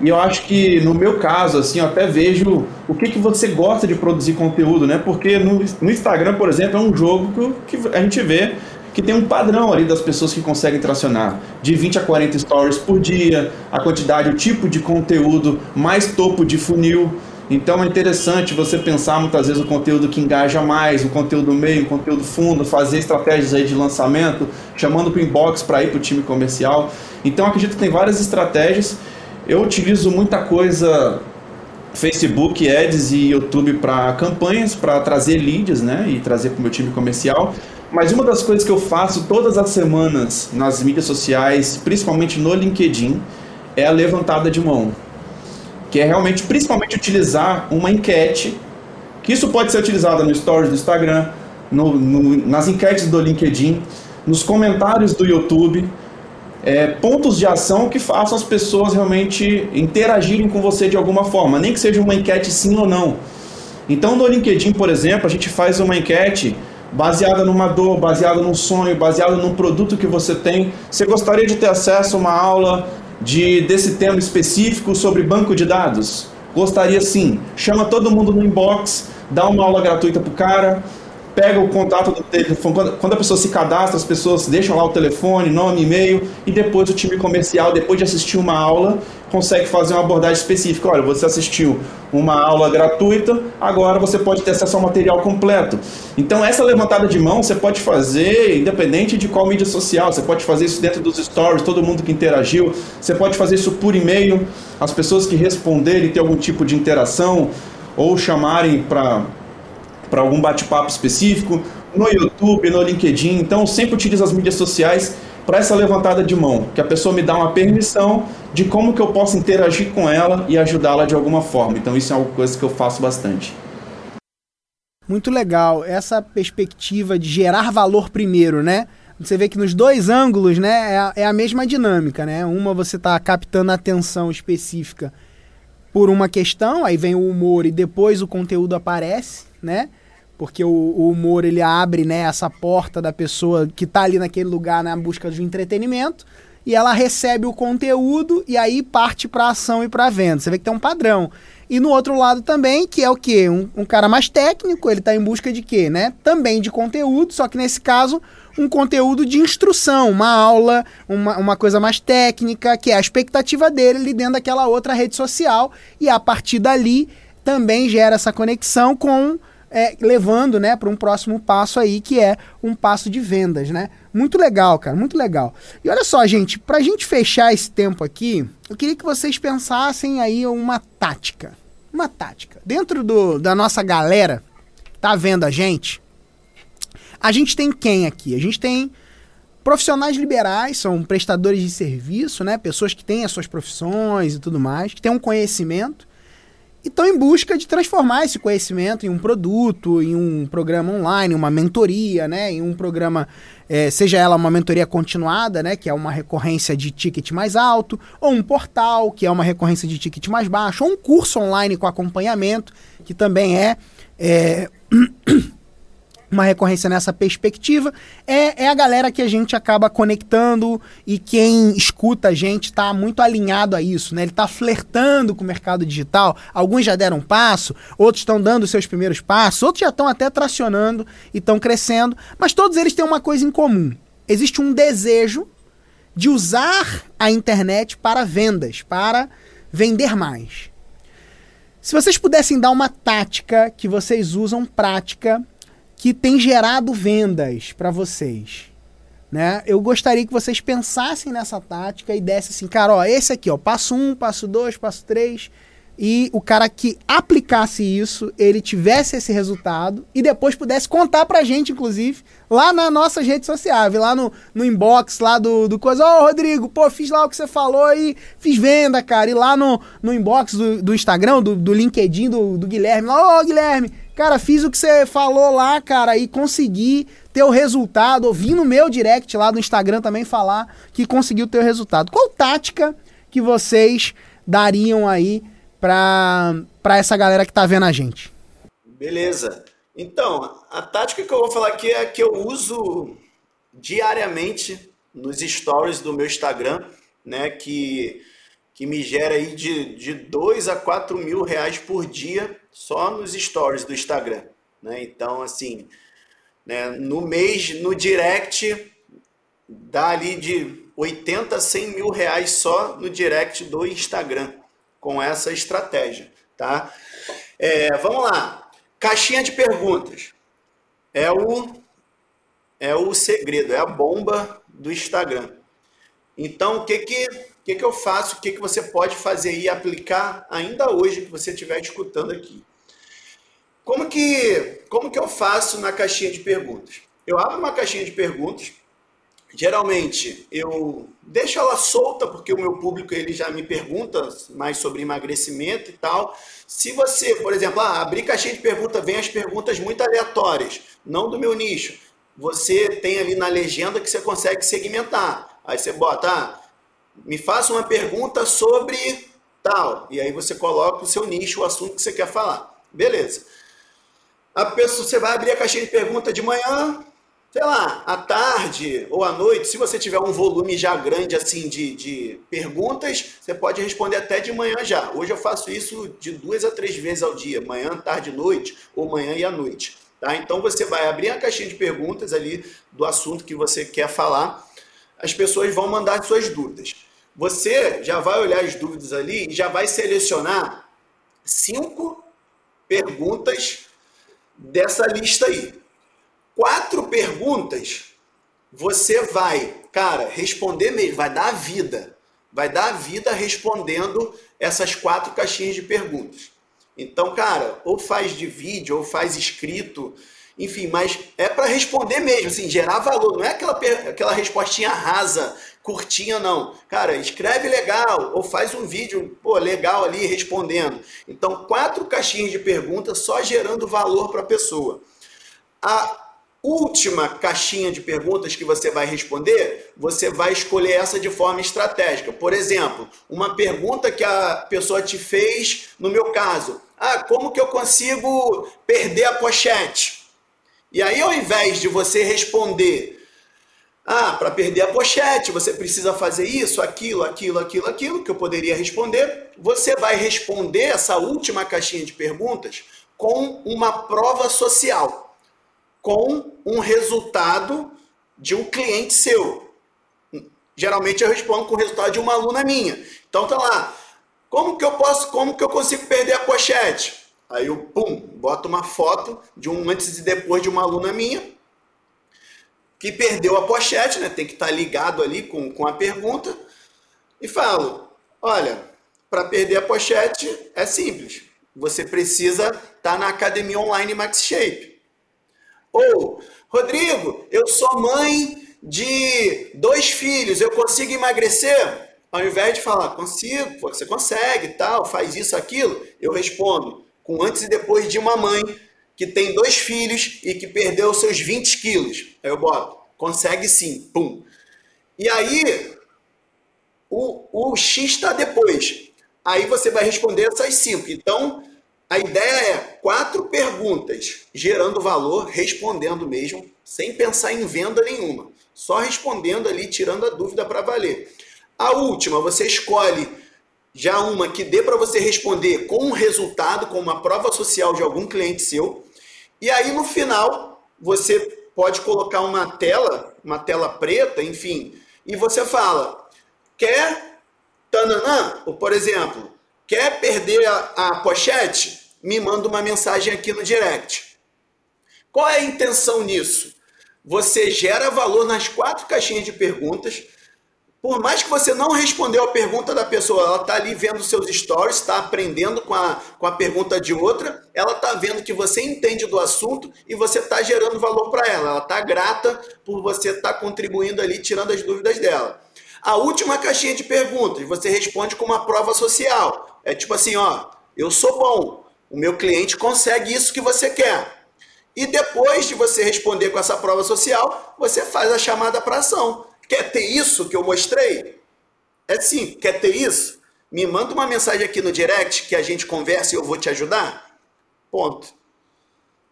E eu acho que no meu caso, assim, eu até vejo o que, que você gosta de produzir conteúdo, né? Porque no, no Instagram, por exemplo, é um jogo que, que a gente vê que tem um padrão ali das pessoas que conseguem tracionar. De 20 a 40 stories por dia, a quantidade, o tipo de conteúdo, mais topo de funil. Então é interessante você pensar muitas vezes o conteúdo que engaja mais, o conteúdo meio, o conteúdo fundo, fazer estratégias aí de lançamento, chamando para o inbox para ir para o time comercial. Então acredito que tem várias estratégias. Eu utilizo muita coisa Facebook, Ads e YouTube para campanhas, para trazer leads, né, e trazer para o meu time comercial. Mas uma das coisas que eu faço todas as semanas nas mídias sociais, principalmente no LinkedIn, é a levantada de mão que é realmente, principalmente, utilizar uma enquete, que isso pode ser utilizado no Stories do Instagram, no, no, nas enquetes do LinkedIn, nos comentários do YouTube, é, pontos de ação que façam as pessoas realmente interagirem com você de alguma forma, nem que seja uma enquete sim ou não. Então, no LinkedIn, por exemplo, a gente faz uma enquete baseada numa dor, baseada num sonho, baseada num produto que você tem. Você gostaria de ter acesso a uma aula de desse tema específico sobre banco de dados? Gostaria sim. Chama todo mundo no inbox, dá uma aula gratuita pro cara, pega o contato do telefone. Quando a pessoa se cadastra, as pessoas deixam lá o telefone, nome, e-mail, e depois o time comercial, depois de assistir uma aula, consegue fazer uma abordagem específica. Olha, você assistiu uma aula gratuita, agora você pode ter acesso ao material completo. Então, essa levantada de mão você pode fazer independente de qual mídia social. Você pode fazer isso dentro dos stories, todo mundo que interagiu. Você pode fazer isso por e-mail, as pessoas que responderem ter algum tipo de interação ou chamarem para para algum bate-papo específico, no YouTube, no LinkedIn. Então, sempre utilizo as mídias sociais para essa levantada de mão, que a pessoa me dá uma permissão de como que eu posso interagir com ela e ajudá-la de alguma forma. Então, isso é uma coisa que eu faço bastante. Muito legal essa perspectiva de gerar valor primeiro, né? Você vê que nos dois ângulos, né, é a, é a mesma dinâmica, né? Uma você está captando a atenção específica por uma questão, aí vem o humor e depois o conteúdo aparece, né? Porque o, o, humor ele abre né, essa porta da pessoa que está ali naquele lugar na busca de entretenimento e ela recebe o conteúdo e aí parte para ação e para venda. Você vê que tem um padrão. E no outro lado também, que é o quê? Um, um cara mais técnico, ele está em busca de quê? Né? Também de conteúdo, só que nesse caso, um conteúdo de instrução, uma aula, uma, uma coisa mais técnica, que é a expectativa dele ali dentro daquela outra rede social. E a partir dali também gera essa conexão com é, levando né, para um próximo passo aí, que é um passo de vendas, né? Muito legal, cara, muito legal. E olha só, gente, para a gente fechar esse tempo aqui, eu queria que vocês pensassem aí uma tática. Uma tática. Dentro do, da nossa galera, tá vendo a gente? A gente tem quem aqui? A gente tem profissionais liberais, são prestadores de serviço, né? Pessoas que têm as suas profissões e tudo mais, que têm um conhecimento e estão em busca de transformar esse conhecimento em um produto, em um programa online, uma mentoria, né? Em um programa, é, seja ela uma mentoria continuada, né? Que é uma recorrência de ticket mais alto, ou um portal, que é uma recorrência de ticket mais baixo, ou um curso online com acompanhamento, que também é, é uma recorrência nessa perspectiva, é, é a galera que a gente acaba conectando e quem escuta a gente está muito alinhado a isso, né? Ele está flertando com o mercado digital. Alguns já deram um passo, outros estão dando seus primeiros passos, outros já estão até tracionando e estão crescendo, mas todos eles têm uma coisa em comum. Existe um desejo de usar a internet para vendas, para vender mais. Se vocês pudessem dar uma tática que vocês usam prática que tem gerado vendas para vocês. Né? Eu gostaria que vocês pensassem nessa tática e dessem assim, cara, ó, esse aqui, ó, passo um, passo dois, passo três, e o cara que aplicasse isso, ele tivesse esse resultado e depois pudesse contar pra gente, inclusive, lá nas nossas redes sociais, lá no, no inbox lá do, do coisa, ô oh, Rodrigo, pô, fiz lá o que você falou e fiz venda, cara, e lá no, no inbox do, do Instagram, do, do LinkedIn do, do Guilherme, lá, ô oh, Guilherme, Cara, fiz o que você falou lá, cara, e consegui ter o resultado. Ouvi no meu direct lá do Instagram também falar que conseguiu ter o resultado. Qual tática que vocês dariam aí para para essa galera que tá vendo a gente. Beleza. Então, a tática que eu vou falar aqui é a que eu uso diariamente nos stories do meu Instagram, né? Que, que me gera aí de, de 2 a 4 mil reais por dia só nos stories do Instagram. Né? Então, assim, né, no mês, no direct, dá ali de 80 a 100 mil reais só no direct do Instagram com essa estratégia, tá? É, vamos lá. Caixinha de perguntas. É o, é o segredo, é a bomba do Instagram. Então, o que que, que, que eu faço? O que, que você pode fazer e aplicar ainda hoje que você estiver escutando aqui? Como que, como que eu faço na caixinha de perguntas? Eu abro uma caixinha de perguntas, geralmente eu deixo ela solta porque o meu público ele já me pergunta mais sobre emagrecimento e tal. Se você, por exemplo, ah, abrir caixinha de perguntas, vem as perguntas muito aleatórias, não do meu nicho. Você tem ali na legenda que você consegue segmentar. Aí você bota, ah, me faça uma pergunta sobre tal. E aí você coloca o seu nicho, o assunto que você quer falar. Beleza. A pessoa, você vai abrir a caixinha de pergunta de manhã, sei lá, à tarde ou à noite. Se você tiver um volume já grande assim de, de perguntas, você pode responder até de manhã já. Hoje eu faço isso de duas a três vezes ao dia, manhã, tarde, noite, ou manhã e à noite. Tá? Então você vai abrir a caixinha de perguntas ali do assunto que você quer falar. As pessoas vão mandar suas dúvidas. Você já vai olhar as dúvidas ali e já vai selecionar cinco perguntas dessa lista aí. Quatro perguntas você vai, cara, responder mesmo, vai dar vida. Vai dar vida respondendo essas quatro caixinhas de perguntas. Então, cara, ou faz de vídeo, ou faz escrito, enfim, mas é para responder mesmo, assim, gerar valor. Não é aquela, aquela respostinha rasa, curtinha, não. Cara, escreve legal, ou faz um vídeo, pô, legal ali respondendo. Então, quatro caixinhas de perguntas só gerando valor para a pessoa. A última caixinha de perguntas que você vai responder, você vai escolher essa de forma estratégica. Por exemplo, uma pergunta que a pessoa te fez, no meu caso, ah, como que eu consigo perder a pochete? E aí, ao invés de você responder, ah, para perder a pochete, você precisa fazer isso, aquilo, aquilo, aquilo, aquilo, que eu poderia responder, você vai responder essa última caixinha de perguntas com uma prova social, com um resultado de um cliente seu. Geralmente eu respondo com o resultado de uma aluna minha. Então tá lá. Como que eu posso, como que eu consigo perder a pochete? Aí eu, pum, boto uma foto de um antes e depois de uma aluna minha que perdeu a pochete, né? Tem que estar tá ligado ali com, com a pergunta e falo: olha, para perder a pochete é simples. Você precisa estar tá na academia online Max Shape. Ou, Rodrigo, eu sou mãe de dois filhos, eu consigo emagrecer? Ao invés de falar, consigo, você consegue, tal, faz isso, aquilo, eu respondo com antes e depois de uma mãe que tem dois filhos e que perdeu seus 20 quilos. Aí eu boto, consegue sim, pum. E aí, o, o X está depois. Aí você vai responder essas cinco. Então, a ideia é quatro perguntas, gerando valor, respondendo mesmo, sem pensar em venda nenhuma. Só respondendo ali, tirando a dúvida para valer. A última, você escolhe já uma que dê para você responder com um resultado, com uma prova social de algum cliente seu. E aí no final, você pode colocar uma tela, uma tela preta, enfim, e você fala: quer tananã? Ou, por exemplo, quer perder a, a pochete? Me manda uma mensagem aqui no direct. Qual é a intenção nisso? Você gera valor nas quatro caixinhas de perguntas por mais que você não respondeu a pergunta da pessoa, ela está ali vendo seus stories, está aprendendo com a, com a pergunta de outra, ela está vendo que você entende do assunto e você está gerando valor para ela. Ela está grata por você estar tá contribuindo ali, tirando as dúvidas dela. A última caixinha de perguntas, você responde com uma prova social. É tipo assim, ó, eu sou bom, o meu cliente consegue isso que você quer. E depois de você responder com essa prova social, você faz a chamada para ação. Quer ter isso que eu mostrei? É sim, quer ter isso? Me manda uma mensagem aqui no direct que a gente conversa e eu vou te ajudar. Ponto.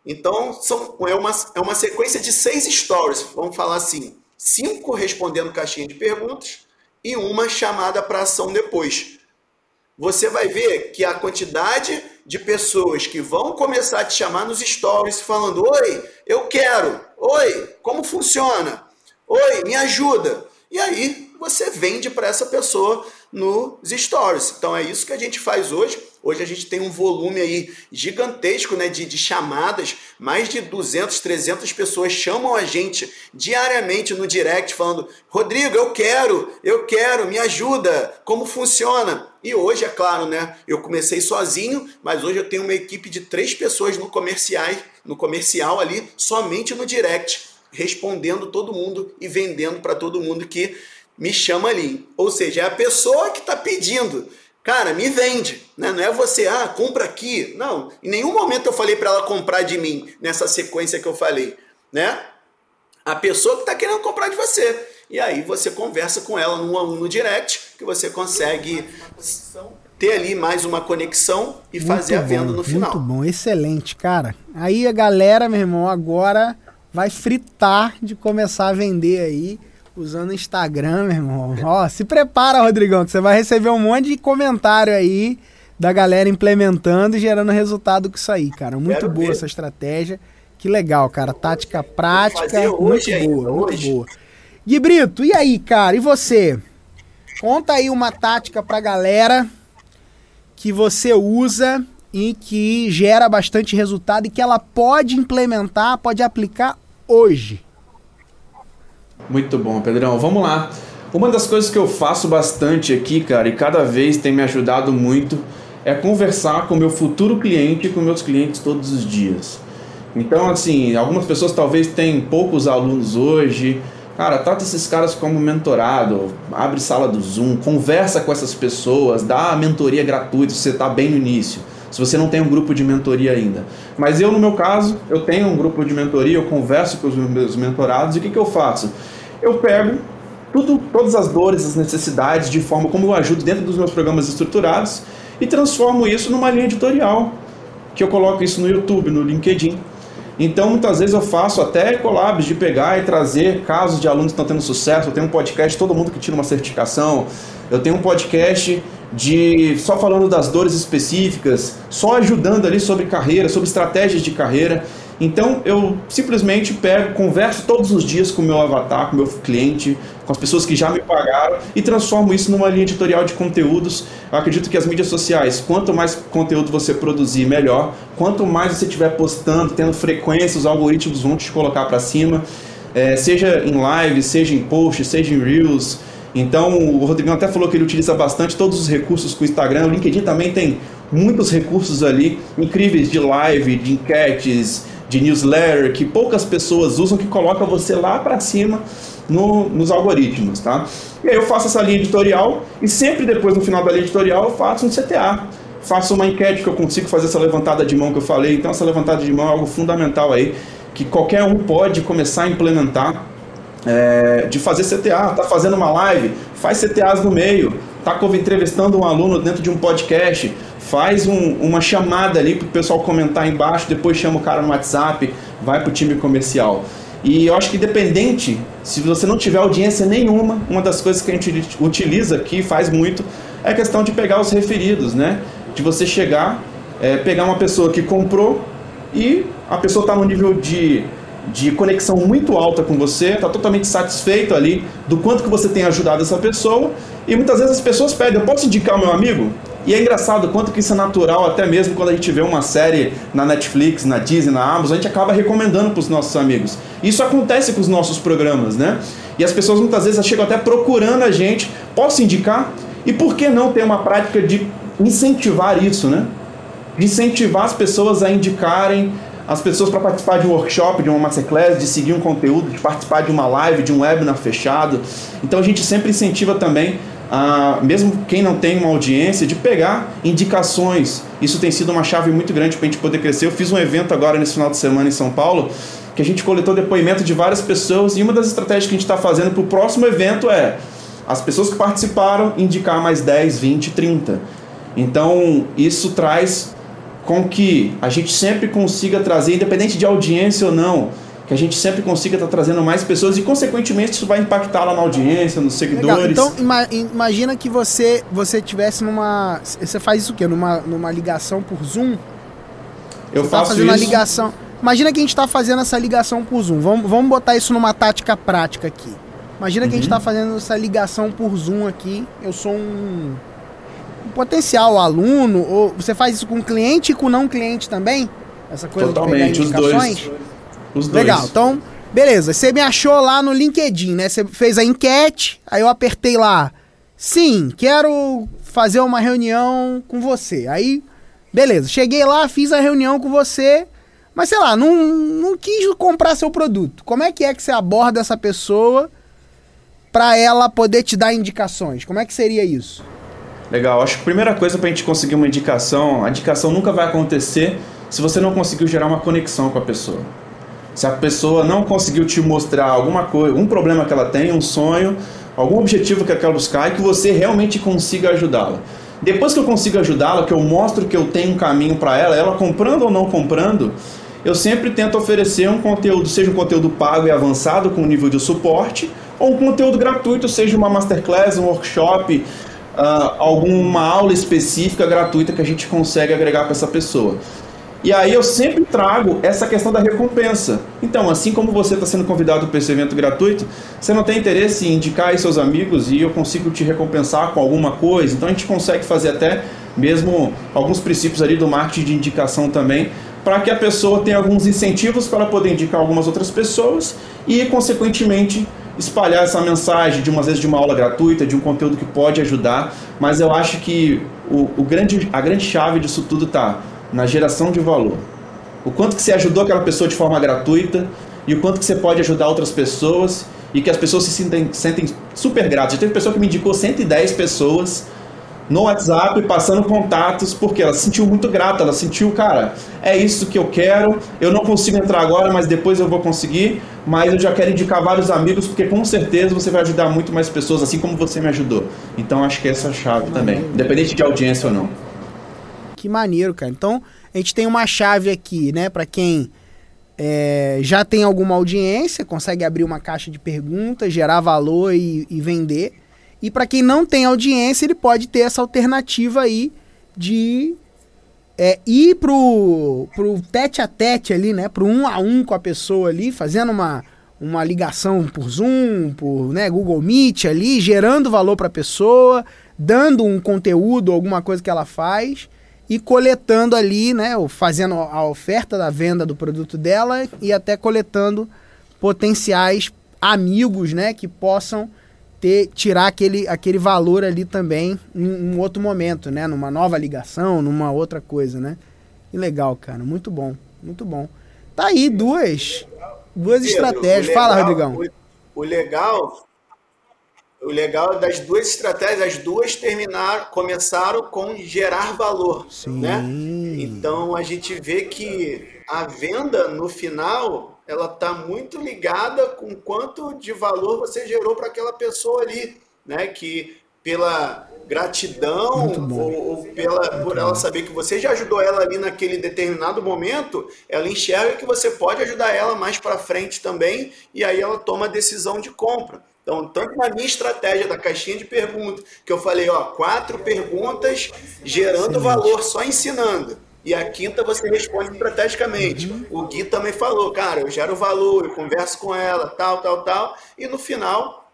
Então, são, é, uma, é uma sequência de seis stories, vamos falar assim. Cinco respondendo caixinha de perguntas e uma chamada para ação depois. Você vai ver que a quantidade de pessoas que vão começar a te chamar nos stories falando: Oi, eu quero. Oi, como funciona? Oi, me ajuda. E aí você vende para essa pessoa nos stories. Então é isso que a gente faz hoje. Hoje a gente tem um volume aí gigantesco né, de, de chamadas, mais de 200, 300 pessoas chamam a gente diariamente no direct falando: Rodrigo, eu quero, eu quero, me ajuda, como funciona? E hoje, é claro, né? Eu comecei sozinho, mas hoje eu tenho uma equipe de três pessoas no comercial, no comercial ali, somente no direct, respondendo todo mundo e vendendo para todo mundo que me chama ali. Ou seja, é a pessoa que está pedindo. Cara, me vende, né? Não é você, ah, compra aqui. Não, em nenhum momento eu falei para ela comprar de mim nessa sequência que eu falei, né? A pessoa que está querendo comprar de você. E aí você conversa com ela no, no direct, que você consegue ter ali mais uma conexão e muito fazer a venda no final. Muito bom, excelente, cara. Aí a galera, meu irmão, agora vai fritar de começar a vender aí usando o Instagram, meu irmão. Ó, se prepara, Rodrigão, que você vai receber um monte de comentário aí da galera implementando e gerando resultado com isso aí, cara. Muito Quero boa ver. essa estratégia. Que legal, cara. Tática prática, muito boa, muito boa. Gui Brito, e aí, cara? E você? Conta aí uma tática pra galera que você usa e que gera bastante resultado e que ela pode implementar, pode aplicar hoje. Muito bom, Pedrão. Vamos lá. Uma das coisas que eu faço bastante aqui, cara, e cada vez tem me ajudado muito, é conversar com meu futuro cliente e com meus clientes todos os dias. Então, assim, algumas pessoas talvez tenham poucos alunos hoje. Cara, trata esses caras como mentorado, abre sala do Zoom, conversa com essas pessoas, dá a mentoria gratuita se você está bem no início se você não tem um grupo de mentoria ainda. Mas eu, no meu caso, eu tenho um grupo de mentoria, eu converso com os meus mentorados e o que, que eu faço? Eu pego tudo, todas as dores, as necessidades, de forma como eu ajudo dentro dos meus programas estruturados e transformo isso numa linha editorial, que eu coloco isso no YouTube, no LinkedIn. Então, muitas vezes eu faço até collabs de pegar e trazer casos de alunos que estão tendo sucesso. Eu tenho um podcast, todo mundo que tira uma certificação. Eu tenho um podcast de só falando das dores específicas, só ajudando ali sobre carreira, sobre estratégias de carreira. Então eu simplesmente pego, converso todos os dias com o meu avatar, com o meu cliente, com as pessoas que já me pagaram e transformo isso numa linha editorial de conteúdos. Eu acredito que as mídias sociais, quanto mais conteúdo você produzir, melhor. Quanto mais você estiver postando, tendo frequência, os algoritmos vão te colocar para cima. É, seja em live, seja em post, seja em reels, então, o Rodrigão até falou que ele utiliza bastante todos os recursos com o Instagram. O LinkedIn também tem muitos recursos ali incríveis de live, de enquetes, de newsletter, que poucas pessoas usam, que coloca você lá para cima no, nos algoritmos, tá? E aí eu faço essa linha editorial e sempre depois, no final da linha editorial, eu faço um CTA. Faço uma enquete que eu consigo fazer essa levantada de mão que eu falei. Então, essa levantada de mão é algo fundamental aí, que qualquer um pode começar a implementar é, de fazer CTA, tá fazendo uma live, faz CTAs no meio, tá entrevistando um aluno dentro de um podcast, faz um, uma chamada ali para o pessoal comentar embaixo, depois chama o cara no WhatsApp, vai para o time comercial. E eu acho que independente, se você não tiver audiência nenhuma, uma das coisas que a gente utiliza aqui, faz muito, é a questão de pegar os referidos, né? De você chegar, é, pegar uma pessoa que comprou e a pessoa está no nível de de conexão muito alta com você, está totalmente satisfeito ali do quanto que você tem ajudado essa pessoa. E muitas vezes as pessoas pedem, eu posso indicar o meu amigo? E é engraçado quanto que isso é natural, até mesmo quando a gente vê uma série na Netflix, na Disney, na Amazon, a gente acaba recomendando para os nossos amigos. Isso acontece com os nossos programas, né? E as pessoas muitas vezes chegam até procurando a gente, posso indicar? E por que não ter uma prática de incentivar isso, né? De incentivar as pessoas a indicarem as pessoas para participar de um workshop, de uma masterclass, de seguir um conteúdo, de participar de uma live, de um webinar fechado. Então a gente sempre incentiva também, a, mesmo quem não tem uma audiência, de pegar indicações. Isso tem sido uma chave muito grande para a gente poder crescer. Eu fiz um evento agora nesse final de semana em São Paulo, que a gente coletou depoimento de várias pessoas e uma das estratégias que a gente está fazendo para o próximo evento é as pessoas que participaram indicar mais 10, 20, 30. Então, isso traz com que a gente sempre consiga trazer, independente de audiência ou não, que a gente sempre consiga estar tá trazendo mais pessoas e, consequentemente, isso vai impactar lá na audiência, nos seguidores. Legal. Então, ima imagina que você você tivesse numa. Você faz isso o quê? Numa, numa ligação por Zoom? Eu você tá faço tá fazendo isso. ligação. Imagina que a gente está fazendo essa ligação por Zoom. Vamos, vamos botar isso numa tática prática aqui. Imagina uhum. que a gente está uhum. fazendo essa ligação por Zoom aqui. Eu sou um potencial aluno. Ou você faz isso com cliente e com não cliente também? Essa coisa Totalmente? Os dois. Os dois. Legal, então, beleza. Você me achou lá no LinkedIn, né? Você fez a enquete, aí eu apertei lá. Sim, quero fazer uma reunião com você. Aí, beleza. Cheguei lá, fiz a reunião com você, mas sei lá, não, não quis comprar seu produto. Como é que é que você aborda essa pessoa para ela poder te dar indicações? Como é que seria isso? Legal, acho que a primeira coisa para a gente conseguir uma indicação, a indicação nunca vai acontecer se você não conseguiu gerar uma conexão com a pessoa. Se a pessoa não conseguiu te mostrar alguma coisa, um problema que ela tem, um sonho, algum objetivo que ela quer buscar e que você realmente consiga ajudá-la. Depois que eu consigo ajudá-la, que eu mostro que eu tenho um caminho para ela, ela comprando ou não comprando, eu sempre tento oferecer um conteúdo, seja um conteúdo pago e avançado com nível de suporte, ou um conteúdo gratuito, seja uma masterclass, um workshop, uh, alguma aula específica gratuita que a gente consegue agregar para essa pessoa. E aí eu sempre trago essa questão da recompensa. Então, assim como você está sendo convidado para esse evento gratuito, você não tem interesse em indicar aí seus amigos e eu consigo te recompensar com alguma coisa. Então a gente consegue fazer até mesmo alguns princípios ali do marketing de indicação também, para que a pessoa tenha alguns incentivos para poder indicar algumas outras pessoas e, consequentemente, espalhar essa mensagem de uma vez de uma aula gratuita, de um conteúdo que pode ajudar. Mas eu acho que o, o grande, a grande chave disso tudo está na geração de valor. O quanto que você ajudou aquela pessoa de forma gratuita e o quanto que você pode ajudar outras pessoas e que as pessoas se sentem, sentem super gratas. Já teve pessoa que me indicou 110 pessoas no WhatsApp, passando contatos, porque ela se sentiu muito grata, ela sentiu, cara, é isso que eu quero, eu não consigo entrar agora, mas depois eu vou conseguir, mas eu já quero indicar vários amigos, porque com certeza você vai ajudar muito mais pessoas, assim como você me ajudou. Então acho que essa é a chave também, independente de audiência ou não. Que maneiro, cara. Então, a gente tem uma chave aqui, né, para quem é, já tem alguma audiência, consegue abrir uma caixa de perguntas, gerar valor e, e vender. E para quem não tem audiência, ele pode ter essa alternativa aí de é, ir pro, pro tete a tete ali, né? Pro um a um com a pessoa ali, fazendo uma, uma ligação por Zoom, por né, Google Meet ali, gerando valor para a pessoa, dando um conteúdo, alguma coisa que ela faz e coletando ali, né, fazendo a oferta da venda do produto dela e até coletando potenciais amigos, né, que possam ter tirar aquele, aquele valor ali também em um outro momento, né, numa nova ligação, numa outra coisa, né? Que legal, cara, muito bom, muito bom. Tá aí duas duas Pedro, estratégias. Legal, Fala, Rodrigão. O, o legal o legal das duas estratégias, as duas terminaram, começaram com gerar valor, Sim. né? Então a gente vê que a venda no final ela está muito ligada com quanto de valor você gerou para aquela pessoa ali, né? Que pela gratidão ou, ou, pela por ela saber que você já ajudou ela ali naquele determinado momento, ela enxerga que você pode ajudar ela mais para frente também e aí ela toma a decisão de compra. Então, tanto na minha estratégia da caixinha de perguntas, que eu falei, ó, quatro perguntas gerando valor, só ensinando. E a quinta você responde estrategicamente. Uhum. O Gui também falou, cara, eu gero valor, eu converso com ela, tal, tal, tal. E no final,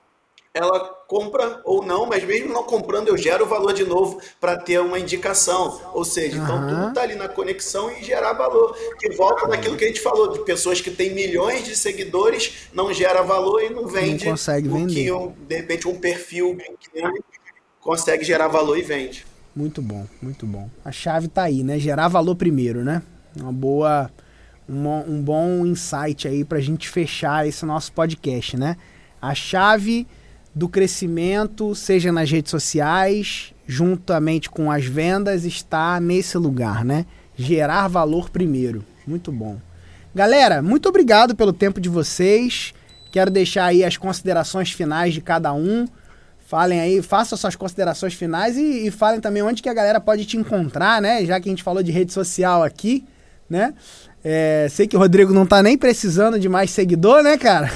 ela compra ou não, mas mesmo não comprando, eu gero valor de novo para ter uma indicação. Ou seja, uhum. então tudo está ali na conexão e gerar valor. Que volta daquilo que a gente falou, de pessoas que têm milhões de seguidores, não gera valor e não vende. Não consegue vender. Um, de repente, um perfil pequeno consegue gerar valor e vende. Muito bom, muito bom. A chave está aí, né? Gerar valor primeiro, né? Uma boa, um, um bom insight aí para a gente fechar esse nosso podcast, né? A chave do crescimento, seja nas redes sociais, juntamente com as vendas, está nesse lugar, né? Gerar valor primeiro. Muito bom. Galera, muito obrigado pelo tempo de vocês. Quero deixar aí as considerações finais de cada um. Falem aí, façam suas considerações finais e, e, falem também onde que a galera pode te encontrar, né? Já que a gente falou de rede social aqui, né? É, sei que o Rodrigo não tá nem precisando de mais seguidor, né, cara?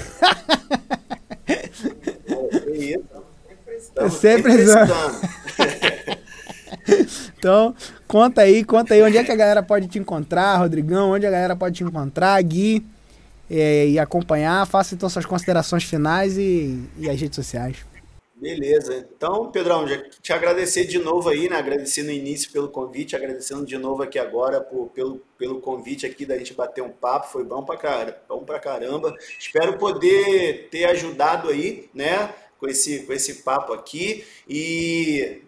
É sempre precisando. então, conta aí, conta aí onde é que a galera pode te encontrar, Rodrigão, onde a galera pode te encontrar, Gui, é, e acompanhar. Faça então suas considerações finais e, e as redes sociais. Beleza. Então, Pedrão, te agradecer de novo aí, né? Agradecer no início pelo convite, agradecendo de novo aqui agora por, pelo, pelo convite aqui da gente bater um papo. Foi bom pra, bom pra caramba. Espero poder ter ajudado aí, né? Com esse, com esse papo aqui. E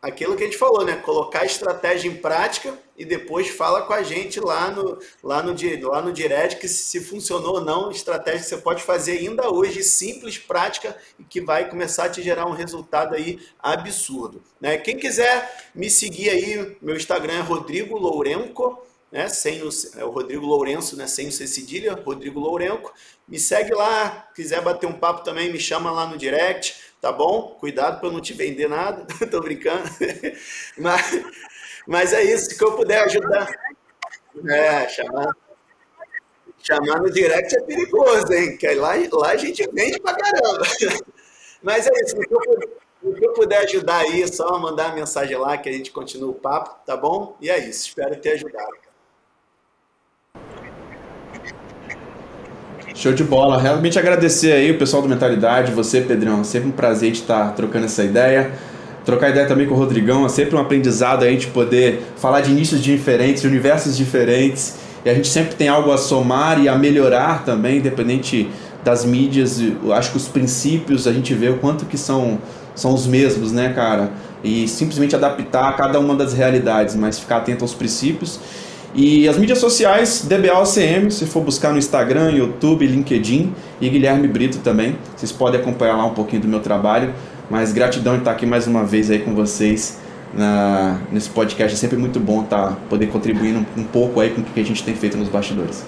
aquilo que a gente falou, né? Colocar a estratégia em prática e depois fala com a gente lá no, lá no, lá no direct que se funcionou ou não, estratégia que você pode fazer ainda hoje, simples, prática e que vai começar a te gerar um resultado aí absurdo. Né? Quem quiser me seguir aí, meu Instagram é Rodrigo Lourenco, né? Sem o, é o Rodrigo Lourenço, né? Sem o C Rodrigo Lourenco. Me segue lá, quiser bater um papo também, me chama lá no direct, tá bom? Cuidado para não te vender nada, tô brincando. Mas, mas é isso, que eu puder ajudar. É, chamar, chamar no direct é perigoso, hein? Que lá, lá a gente vende pra caramba. Mas é isso, que, eu, que eu puder ajudar aí, é só mandar a mensagem lá que a gente continua o papo, tá bom? E é isso, espero ter ajudado. Show de bola. Realmente agradecer aí o pessoal do Mentalidade, você, Pedrão. Sempre um prazer estar trocando essa ideia trocar ideia também com o Rodrigão, é sempre um aprendizado a gente poder falar de nichos diferentes, universos diferentes, e a gente sempre tem algo a somar e a melhorar também, independente das mídias, eu acho que os princípios a gente vê o quanto que são, são os mesmos, né, cara? E simplesmente adaptar a cada uma das realidades, mas ficar atento aos princípios. E as mídias sociais, DBAOCM, se for buscar no Instagram, YouTube, LinkedIn e Guilherme Brito também. Vocês podem acompanhar lá um pouquinho do meu trabalho. Mas gratidão de estar aqui mais uma vez aí com vocês na, nesse podcast. É sempre muito bom tá, poder contribuir um, um pouco aí com o que a gente tem feito nos bastidores.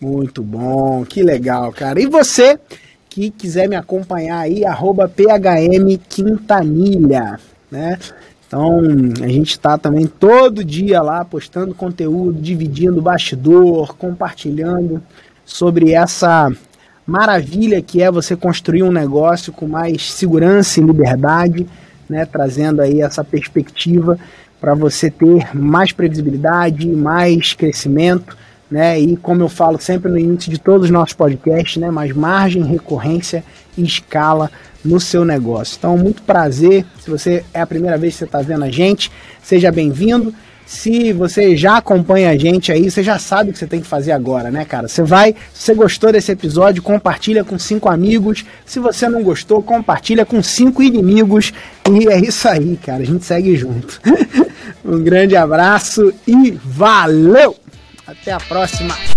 Muito bom, que legal, cara. E você que quiser me acompanhar aí, arroba PHM Quintanilha, né? Então, a gente está também todo dia lá postando conteúdo, dividindo bastidor, compartilhando sobre essa maravilha que é você construir um negócio com mais segurança e liberdade, né, trazendo aí essa perspectiva para você ter mais previsibilidade, mais crescimento, né, e como eu falo sempre no início de todos os nossos podcasts, né, mais margem, recorrência e escala no seu negócio. Então, muito prazer. Se você é a primeira vez que você está vendo a gente, seja bem-vindo. Se você já acompanha a gente aí, você já sabe o que você tem que fazer agora, né, cara? Você vai, se você gostou desse episódio, compartilha com cinco amigos. Se você não gostou, compartilha com cinco inimigos. E é isso aí, cara. A gente segue junto. um grande abraço e valeu! Até a próxima!